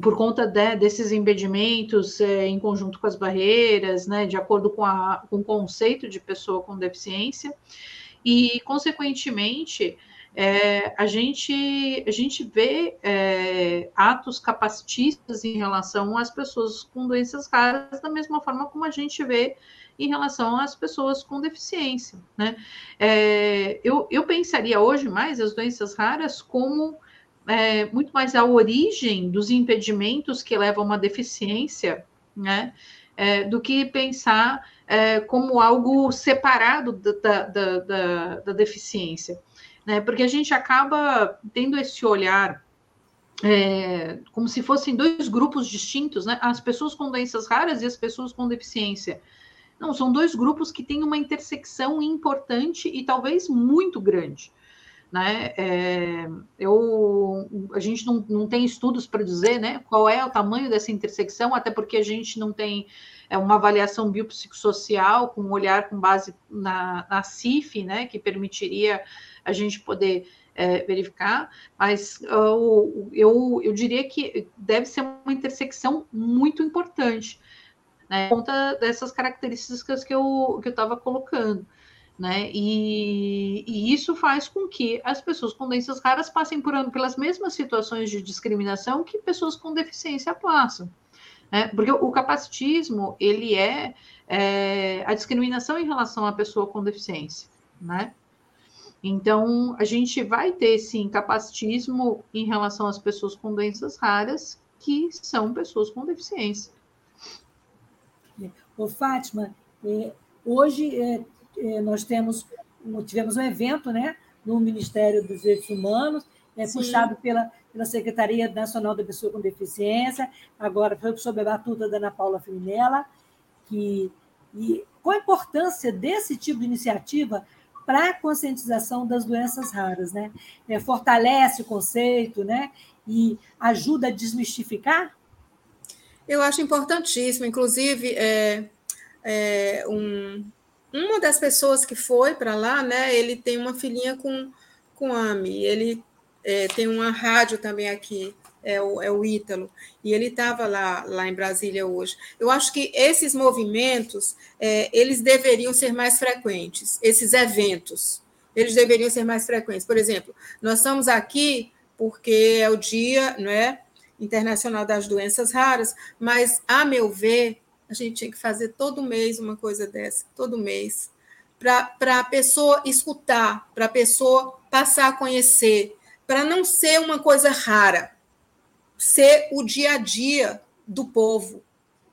por conta de, desses impedimentos é, em conjunto com as barreiras, né, de acordo com, a, com o conceito de pessoa com deficiência, e, consequentemente, é, a, gente, a gente vê é, atos capacitistas em relação às pessoas com doenças raras, da mesma forma como a gente vê em relação às pessoas com deficiência. Né? É, eu, eu pensaria hoje mais as doenças raras como é, muito mais a origem dos impedimentos que levam a uma deficiência, né? é, do que pensar é, como algo separado da, da, da, da, deficiência. Né? Porque a gente acaba tendo esse olhar é, como se fossem dois grupos distintos, né? as pessoas com doenças raras e as pessoas com deficiência. Não, são dois grupos que têm uma intersecção importante e talvez muito grande. Né? É, eu, a gente não, não tem estudos para dizer né, qual é o tamanho dessa intersecção, até porque a gente não tem é, uma avaliação biopsicossocial com um olhar com base na, na CIF, né, que permitiria a gente poder é, verificar, mas eu, eu, eu diria que deve ser uma intersecção muito importante, né, por conta dessas características que eu que eu estava colocando né? E, e, isso faz com que as pessoas com doenças raras passem por, pelas mesmas situações de discriminação que pessoas com deficiência passam. Né? Porque o capacitismo, ele é, é, a discriminação em relação à pessoa com deficiência, né? Então, a gente vai ter, sim, capacitismo em relação às pessoas com doenças raras, que são pessoas com deficiência. Ô, Fátima, é, hoje é, nós temos, tivemos um evento né, no Ministério dos Direitos Humanos, é, puxado pela, pela Secretaria Nacional da Pessoa com Deficiência, agora foi sob a batuta da Ana Paula Fiminella, que, e qual a importância desse tipo de iniciativa para a conscientização das doenças raras, né? É, fortalece o conceito, né? E ajuda a desmistificar? Eu acho importantíssimo, inclusive é, é um, uma das pessoas que foi para lá, né, ele tem uma filhinha com, com AMI, ele é, tem uma rádio também aqui, é o, é o Ítalo, e ele estava lá, lá em Brasília hoje. Eu acho que esses movimentos, é, eles deveriam ser mais frequentes, esses eventos, eles deveriam ser mais frequentes. Por exemplo, nós estamos aqui porque é o Dia não é, Internacional das Doenças Raras, mas, a meu ver, a gente tinha que fazer todo mês uma coisa dessa, todo mês, para a pessoa escutar, para a pessoa passar a conhecer, para não ser uma coisa rara, ser o dia a dia do povo.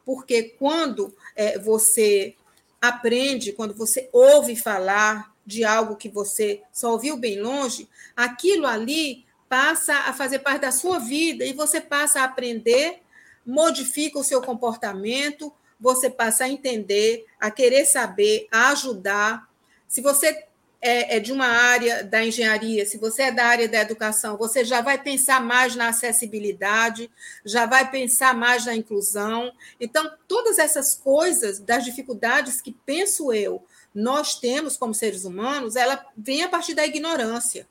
Porque quando é, você aprende, quando você ouve falar de algo que você só ouviu bem longe, aquilo ali passa a fazer parte da sua vida e você passa a aprender, modifica o seu comportamento, você passa a entender, a querer saber, a ajudar. Se você é, é, de uma área da engenharia, se você é da área da educação, você já vai pensar mais na acessibilidade, já vai pensar mais na inclusão. Então, todas essas coisas, das dificuldades que penso eu, nós temos como seres humanos, ela vem a partir da ignorância.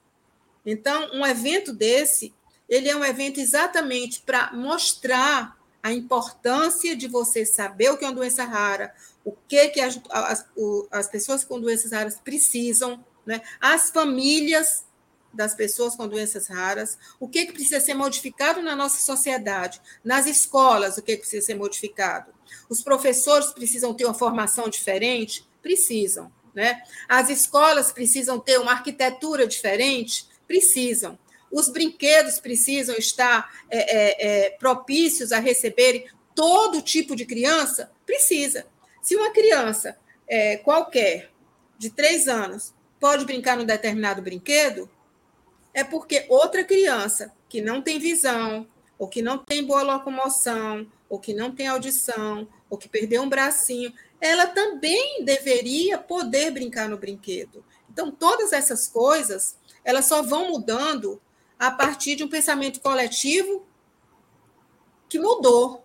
Então, um evento desse, ele é um evento exatamente para mostrar a importância de você saber o que é uma doença rara, o que, que as, as, as pessoas com doenças raras precisam, né? as famílias das pessoas com doenças raras, o que, que precisa ser modificado na nossa sociedade, nas escolas, o que, que precisa ser modificado. Os professores precisam ter uma formação diferente? Precisam. Né? As escolas precisam ter uma arquitetura diferente? Precisam. Os brinquedos precisam estar é, é, é, propícios a receberem todo tipo de criança? Precisa. Se uma criança é, qualquer, de três anos, pode brincar num determinado brinquedo, é porque outra criança que não tem visão, ou que não tem boa locomoção, ou que não tem audição, ou que perdeu um bracinho, ela também deveria poder brincar no brinquedo. Então, todas essas coisas, elas só vão mudando a partir de um pensamento coletivo que mudou.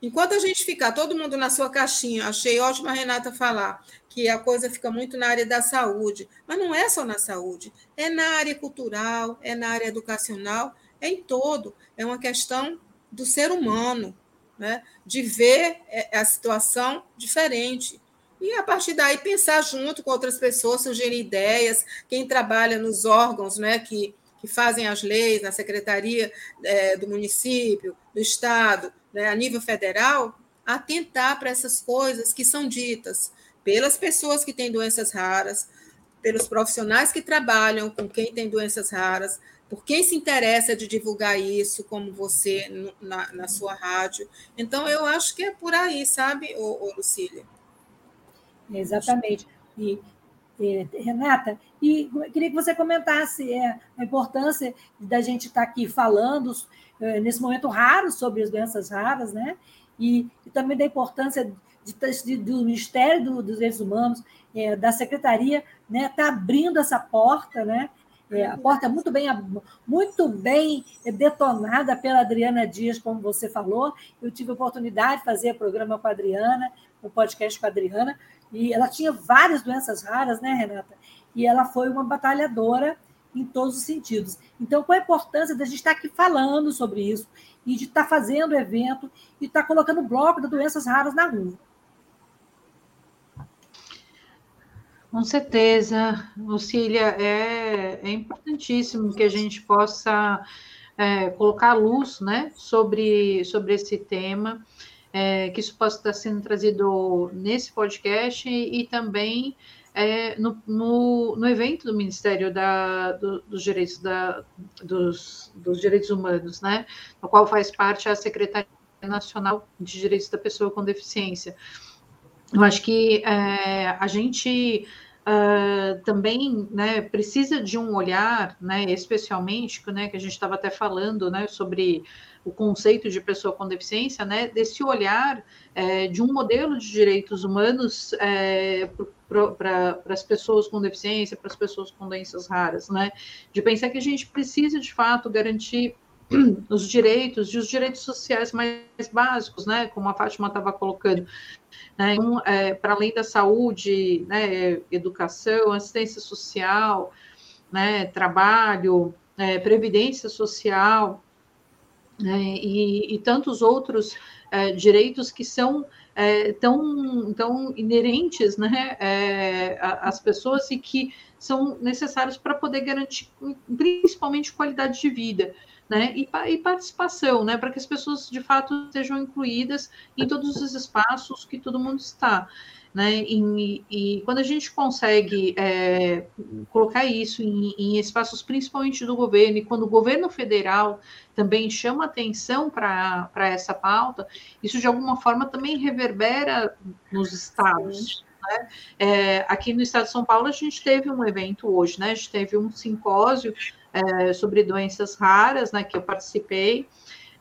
Enquanto a gente ficar todo mundo na sua caixinha, achei ótimo a Renata falar que a coisa fica muito na área da saúde, mas não é só na saúde, é na área cultural, é na área educacional, é em todo. É uma questão do ser humano, né? de ver é, a situação diferente. E a partir daí pensar junto com outras pessoas, sugerir ideias, quem trabalha nos órgãos né, que que fazem as leis na secretaria é, do município, do estado, né, a nível federal, atentar para essas coisas que são ditas pelas pessoas que têm doenças raras, pelos profissionais que trabalham com quem tem doenças raras, por quem se interessa de divulgar isso, como você na, na sua rádio. Então, eu acho que é por aí, sabe, ô Lucília? Exatamente. E, Renata, e queria que você comentasse é, a importância da gente estar aqui falando é, nesse momento raro sobre as doenças raras, né? E, e também da importância de, de, do Ministério do, dos Direitos Humanos, é, da Secretaria, né, tá abrindo essa porta, né? É, a porta é muito bem, muito bem detonada pela Adriana Dias, como você falou. Eu tive a oportunidade de fazer programa com a Adriana, o podcast com a Adriana, e ela tinha várias doenças raras, né, Renata? E ela foi uma batalhadora em todos os sentidos. Então, qual a importância da gente estar aqui falando sobre isso e de estar fazendo evento e estar colocando bloco de doenças raras na rua? Com certeza, Lucília, é, é importantíssimo que a gente possa é, colocar luz né, sobre, sobre esse tema, é, que isso possa estar sendo trazido nesse podcast e, e também é, no, no, no, evento do Ministério da, do, dos, Direitos da, dos, dos Direitos Humanos, né, no qual faz parte a Secretaria Nacional de Direitos da Pessoa com Deficiência. Eu acho que é, a gente uh, também né, precisa de um olhar, né, especialmente, né, que a gente estava até falando né, sobre o conceito de pessoa com deficiência, né, desse olhar é, de um modelo de direitos humanos é, para as pessoas com deficiência, para as pessoas com doenças raras, né, de pensar que a gente precisa de fato garantir (clears throat) os direitos e os direitos sociais mais básicos, né, como a Fátima estava colocando, né, então, é, para além da saúde, né, educação, assistência social, né, trabalho, é, previdência social, né, e, e, tantos outros é, direitos que são é, tão, tão inerentes né, é, às pessoas e que são necessários para poder garantir, principalmente, qualidade de vida né, e, e participação, né, para que as pessoas de fato sejam incluídas em todos os espaços que todo mundo está. Né, e, e quando a gente consegue é, colocar isso em, em, espaços principalmente do governo, e quando o governo federal também chama atenção para essa pauta, isso de alguma forma também reverbera nos estados. Né? É, aqui no estado de São Paulo, a gente teve um evento hoje, né? a gente teve um simpósio é, sobre doenças raras, né, que eu participei,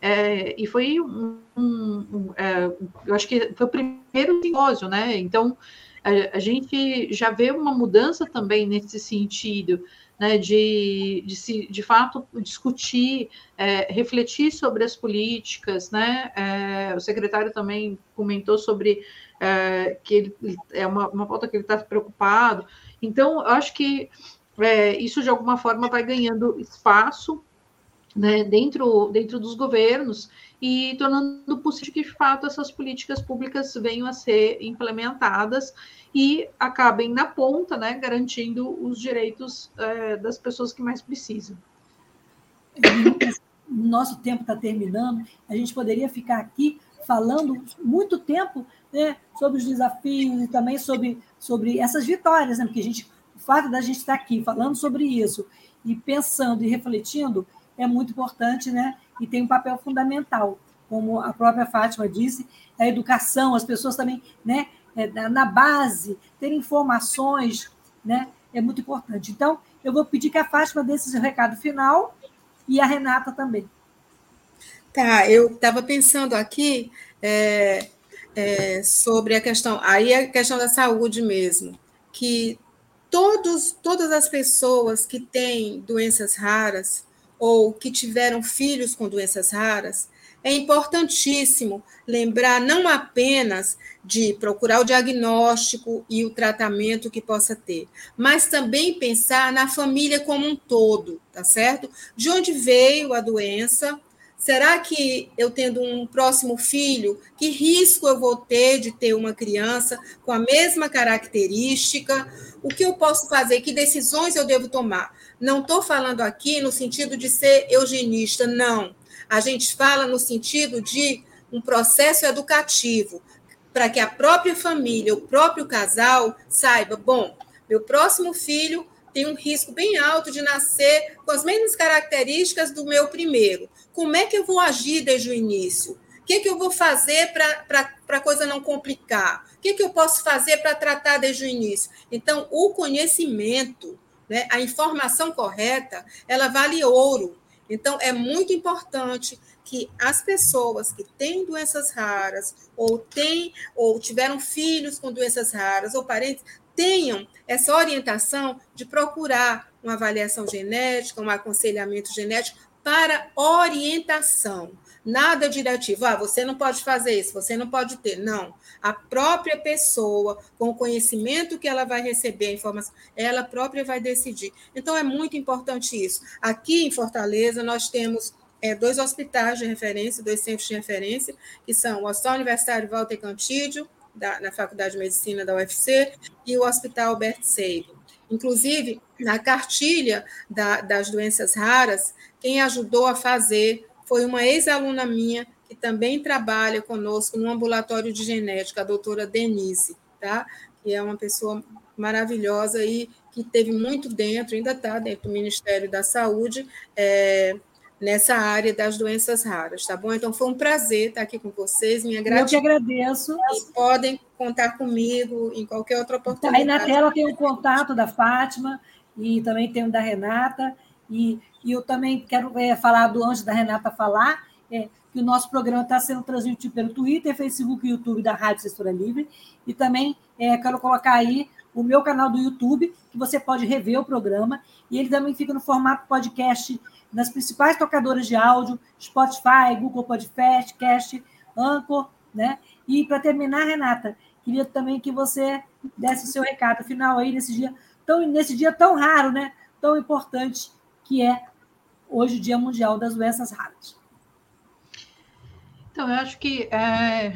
é, e foi um, um, é, eu acho que foi o primeiro simpósio, né, então a, a, gente já vê uma mudança também nesse sentido, né, de, de, se, de fato discutir, é, refletir sobre as políticas, né, é, o secretário também comentou sobre é, que ele, é uma, uma pauta que ele está preocupado, então eu acho que é, isso de alguma forma vai ganhando espaço né, dentro, dentro dos governos e tornando possível que, de fato, essas políticas públicas venham a ser implementadas e acabem na ponta, né, garantindo os direitos é, das pessoas que mais precisam. Nosso tempo está terminando, a gente poderia ficar aqui falando muito tempo né, sobre os desafios e também sobre, sobre essas vitórias, né, porque a gente fato da gente estar aqui falando sobre isso e pensando e refletindo é muito importante, né? E tem um papel fundamental, como a própria Fátima disse, a educação, as pessoas também, né? É, na base, ter informações, né? É muito importante. Então, eu vou pedir que a Fátima desse o recado final e a Renata também. Tá, eu estava pensando aqui é, é, sobre a questão, aí a questão da saúde mesmo, que todos, todas as pessoas que têm doenças raras ou que tiveram filhos com doenças raras, é importantíssimo lembrar não apenas de procurar o diagnóstico e o tratamento que possa ter, mas também pensar na família como um todo, tá certo? De onde veio a doença, Será que eu tendo um próximo filho, que risco eu vou ter de ter uma criança com a mesma característica? O que eu posso fazer? Que decisões eu devo tomar? Não estou falando aqui no sentido de ser eugenista, não. A gente fala no sentido de um processo educativo, para que a própria família, o próprio casal saiba, bom, meu próximo filho tem um risco bem alto de nascer com as mesmas características do meu primeiro. Como é que eu vou agir desde o início? O que, é que eu vou fazer para a coisa não complicar? O que, é que eu posso fazer para tratar desde o início? Então, o conhecimento, né, a informação correta, ela vale ouro. Então, é muito importante que as pessoas que têm doenças raras, ou têm, ou tiveram filhos com doenças raras, ou parentes, tenham essa orientação de procurar uma avaliação genética, um aconselhamento genético para orientação. Nada diretivo, ah, você não pode fazer isso, você não pode ter. Não. A própria pessoa, com o conhecimento que ela vai receber, a informação, ela própria vai decidir. Então, é muito importante isso. Aqui em Fortaleza, nós temos é, dois hospitais de referência, dois centros de referência, que são o Hospital Universitário Walter Cantídio, da, na Faculdade de Medicina da UFC, e o Hospital Albert Seib. Inclusive, na cartilha da, das doenças raras, quem ajudou a fazer foi uma ex-aluna minha, que também trabalha conosco no ambulatório de genética, a doutora Denise, tá? que é uma pessoa maravilhosa e que teve muito dentro, ainda está dentro do Ministério da Saúde, é, nessa área das doenças raras, tá bom? Então foi um prazer estar aqui com vocês, minha gratidão. Eu que agradeço. E podem contar comigo em qualquer outra oportunidade. Aí na tela tem o contato da Fátima e também tem o da Renata. E, e eu também quero é, falar do antes da Renata falar, é, que o nosso programa está sendo transmitido pelo Twitter, Facebook e YouTube da Rádio Censura Livre. E também é, quero colocar aí o meu canal do YouTube, que você pode rever o programa. E ele também fica no formato podcast nas principais tocadoras de áudio, Spotify, Google Podcast, Cast, Anchor, né? E para terminar, Renata, queria também que você desse o seu recado final aí nesse dia tão nesse dia tão raro, né? Tão importante que é hoje o Dia Mundial das Doenças Raras. Então, eu acho que é,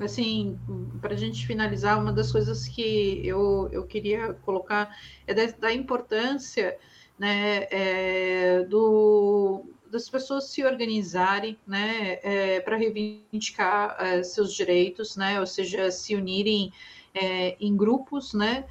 assim, para a gente finalizar, uma das coisas que eu, eu queria colocar é da, da importância né, é, do, das pessoas se organizarem né, é, para reivindicar é, seus direitos, né, ou seja, se unirem é, em grupos, né,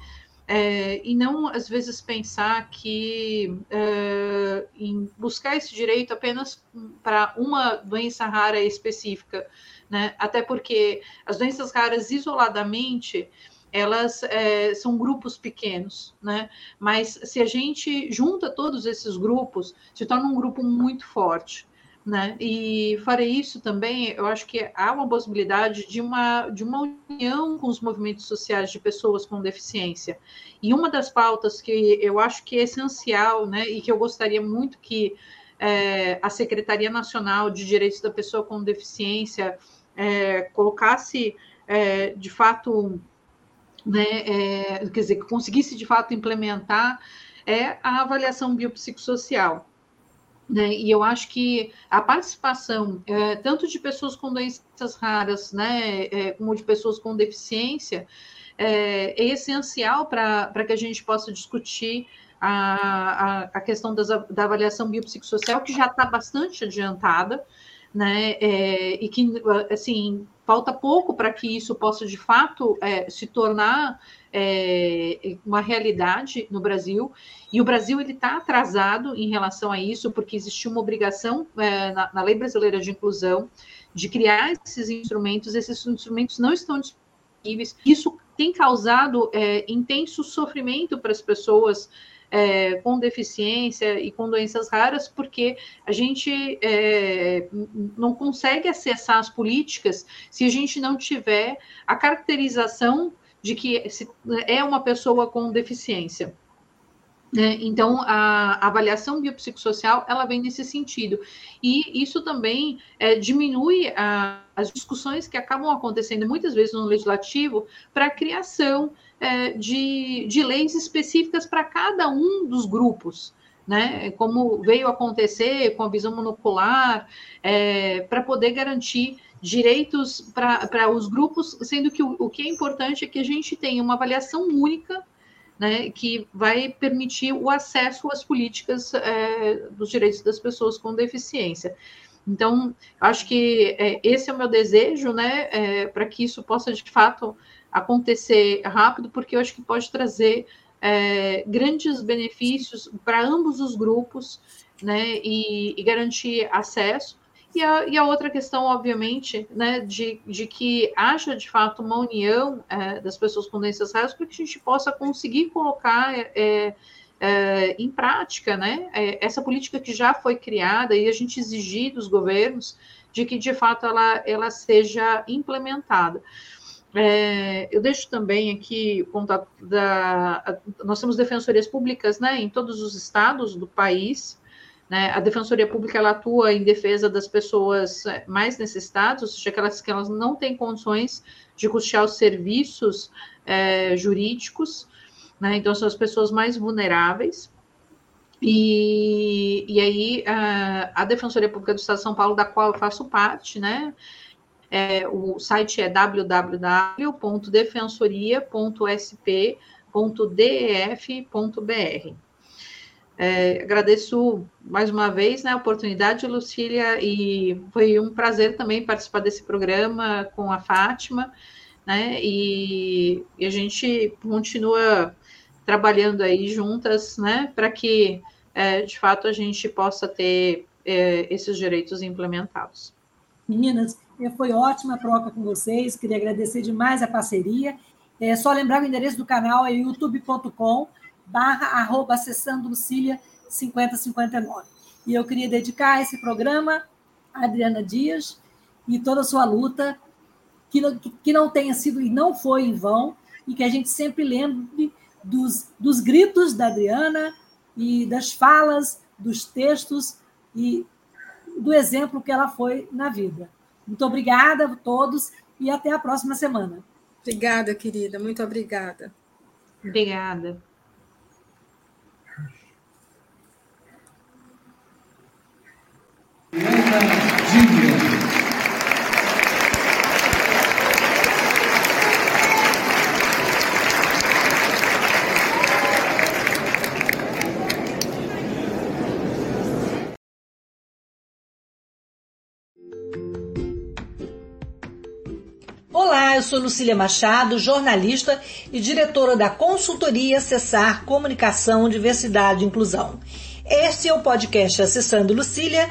é, e não às vezes pensar que é, em buscar esse direito apenas para uma doença rara específica, né, até porque as doenças raras isoladamente elas é, são grupos pequenos, né? Mas se a gente junta todos esses grupos, se torna um grupo muito forte, né? E fora isso também, eu acho que há uma possibilidade de uma, de uma união com os movimentos sociais de pessoas com deficiência. E uma das pautas que eu acho que é essencial, né? E que eu gostaria muito que é, a Secretaria Nacional de Direitos da Pessoa com Deficiência é, colocasse é, de fato né, é, quer dizer, que conseguisse de fato implementar é a avaliação biopsicossocial. Né? E eu acho que a participação é, tanto de pessoas com doenças raras, né, é, como de pessoas com deficiência, é, é essencial para que a gente possa discutir a, a, a questão das, da avaliação biopsicossocial, que já está bastante adiantada, né, é, e que, assim, falta pouco para que isso possa, de fato, é, se tornar é, uma realidade no Brasil, e o Brasil ele está atrasado em relação a isso, porque existiu uma obrigação é, na, na Lei Brasileira de Inclusão de criar esses instrumentos, esses instrumentos não estão disponíveis, isso tem causado é, intenso sofrimento para as pessoas é, com deficiência e com doenças raras, porque a gente é, não consegue acessar as políticas se a gente não tiver a caracterização de que é uma pessoa com deficiência. É, então, a avaliação biopsicossocial, ela vem nesse sentido. E isso também é, diminui a, as discussões que acabam acontecendo muitas vezes no legislativo para a criação é, de, de leis específicas para cada um dos grupos. Né, como veio acontecer com a visão monocular, é, para poder garantir direitos para os grupos, sendo que o, o que é importante é que a gente tenha uma avaliação única né, que vai permitir o acesso às políticas é, dos direitos das pessoas com deficiência. Então, acho que é, esse é o meu desejo, né, é, para que isso possa de fato acontecer rápido, porque eu acho que pode trazer é, grandes benefícios para ambos os grupos, né, e, e garantir acesso. E a, e a, outra questão, obviamente, né, de, de que haja de fato uma união é, das pessoas com doenças raras para que a gente possa conseguir colocar é, é, em prática né, é, essa política que já foi criada e a gente exigir dos governos de que de fato ela, ela seja implementada. É, eu deixo também aqui o contato da. Nós temos defensorias públicas né, em todos os estados do país. Né, a Defensoria Pública ela atua em defesa das pessoas é, mais necessitadas, ou seja, aquelas que elas não têm condições de custear os serviços é, jurídicos, né, então são as pessoas mais vulneráveis. E, e aí a, a Defensoria Pública do Estado de São Paulo, da qual eu faço parte, né, é, o site é www.defensoria.sp.def.br. É, agradeço mais uma vez né, a oportunidade, Lucília, e foi um prazer também participar desse programa com a Fátima, né, e, e a gente continua trabalhando aí juntas, né, para que, é, de fato, a gente possa ter é, esses direitos implementados. Meninas, é, foi ótima a troca com vocês, queria agradecer demais a parceria. É só lembrar o endereço do canal é youtube.com barra arroba acessando Lucília 5059. E eu queria dedicar esse programa a Adriana Dias e toda a sua luta, que não, que não tenha sido e não foi em vão, e que a gente sempre lembre dos, dos gritos da Adriana e das falas, dos textos e do exemplo que ela foi na vida. Muito obrigada a todos e até a próxima semana. Obrigada, querida. Muito obrigada. Obrigada. Olá, eu sou Lucília Machado, jornalista e diretora da consultoria Acessar Comunicação, Diversidade e Inclusão. Este é o podcast Acessando Lucília,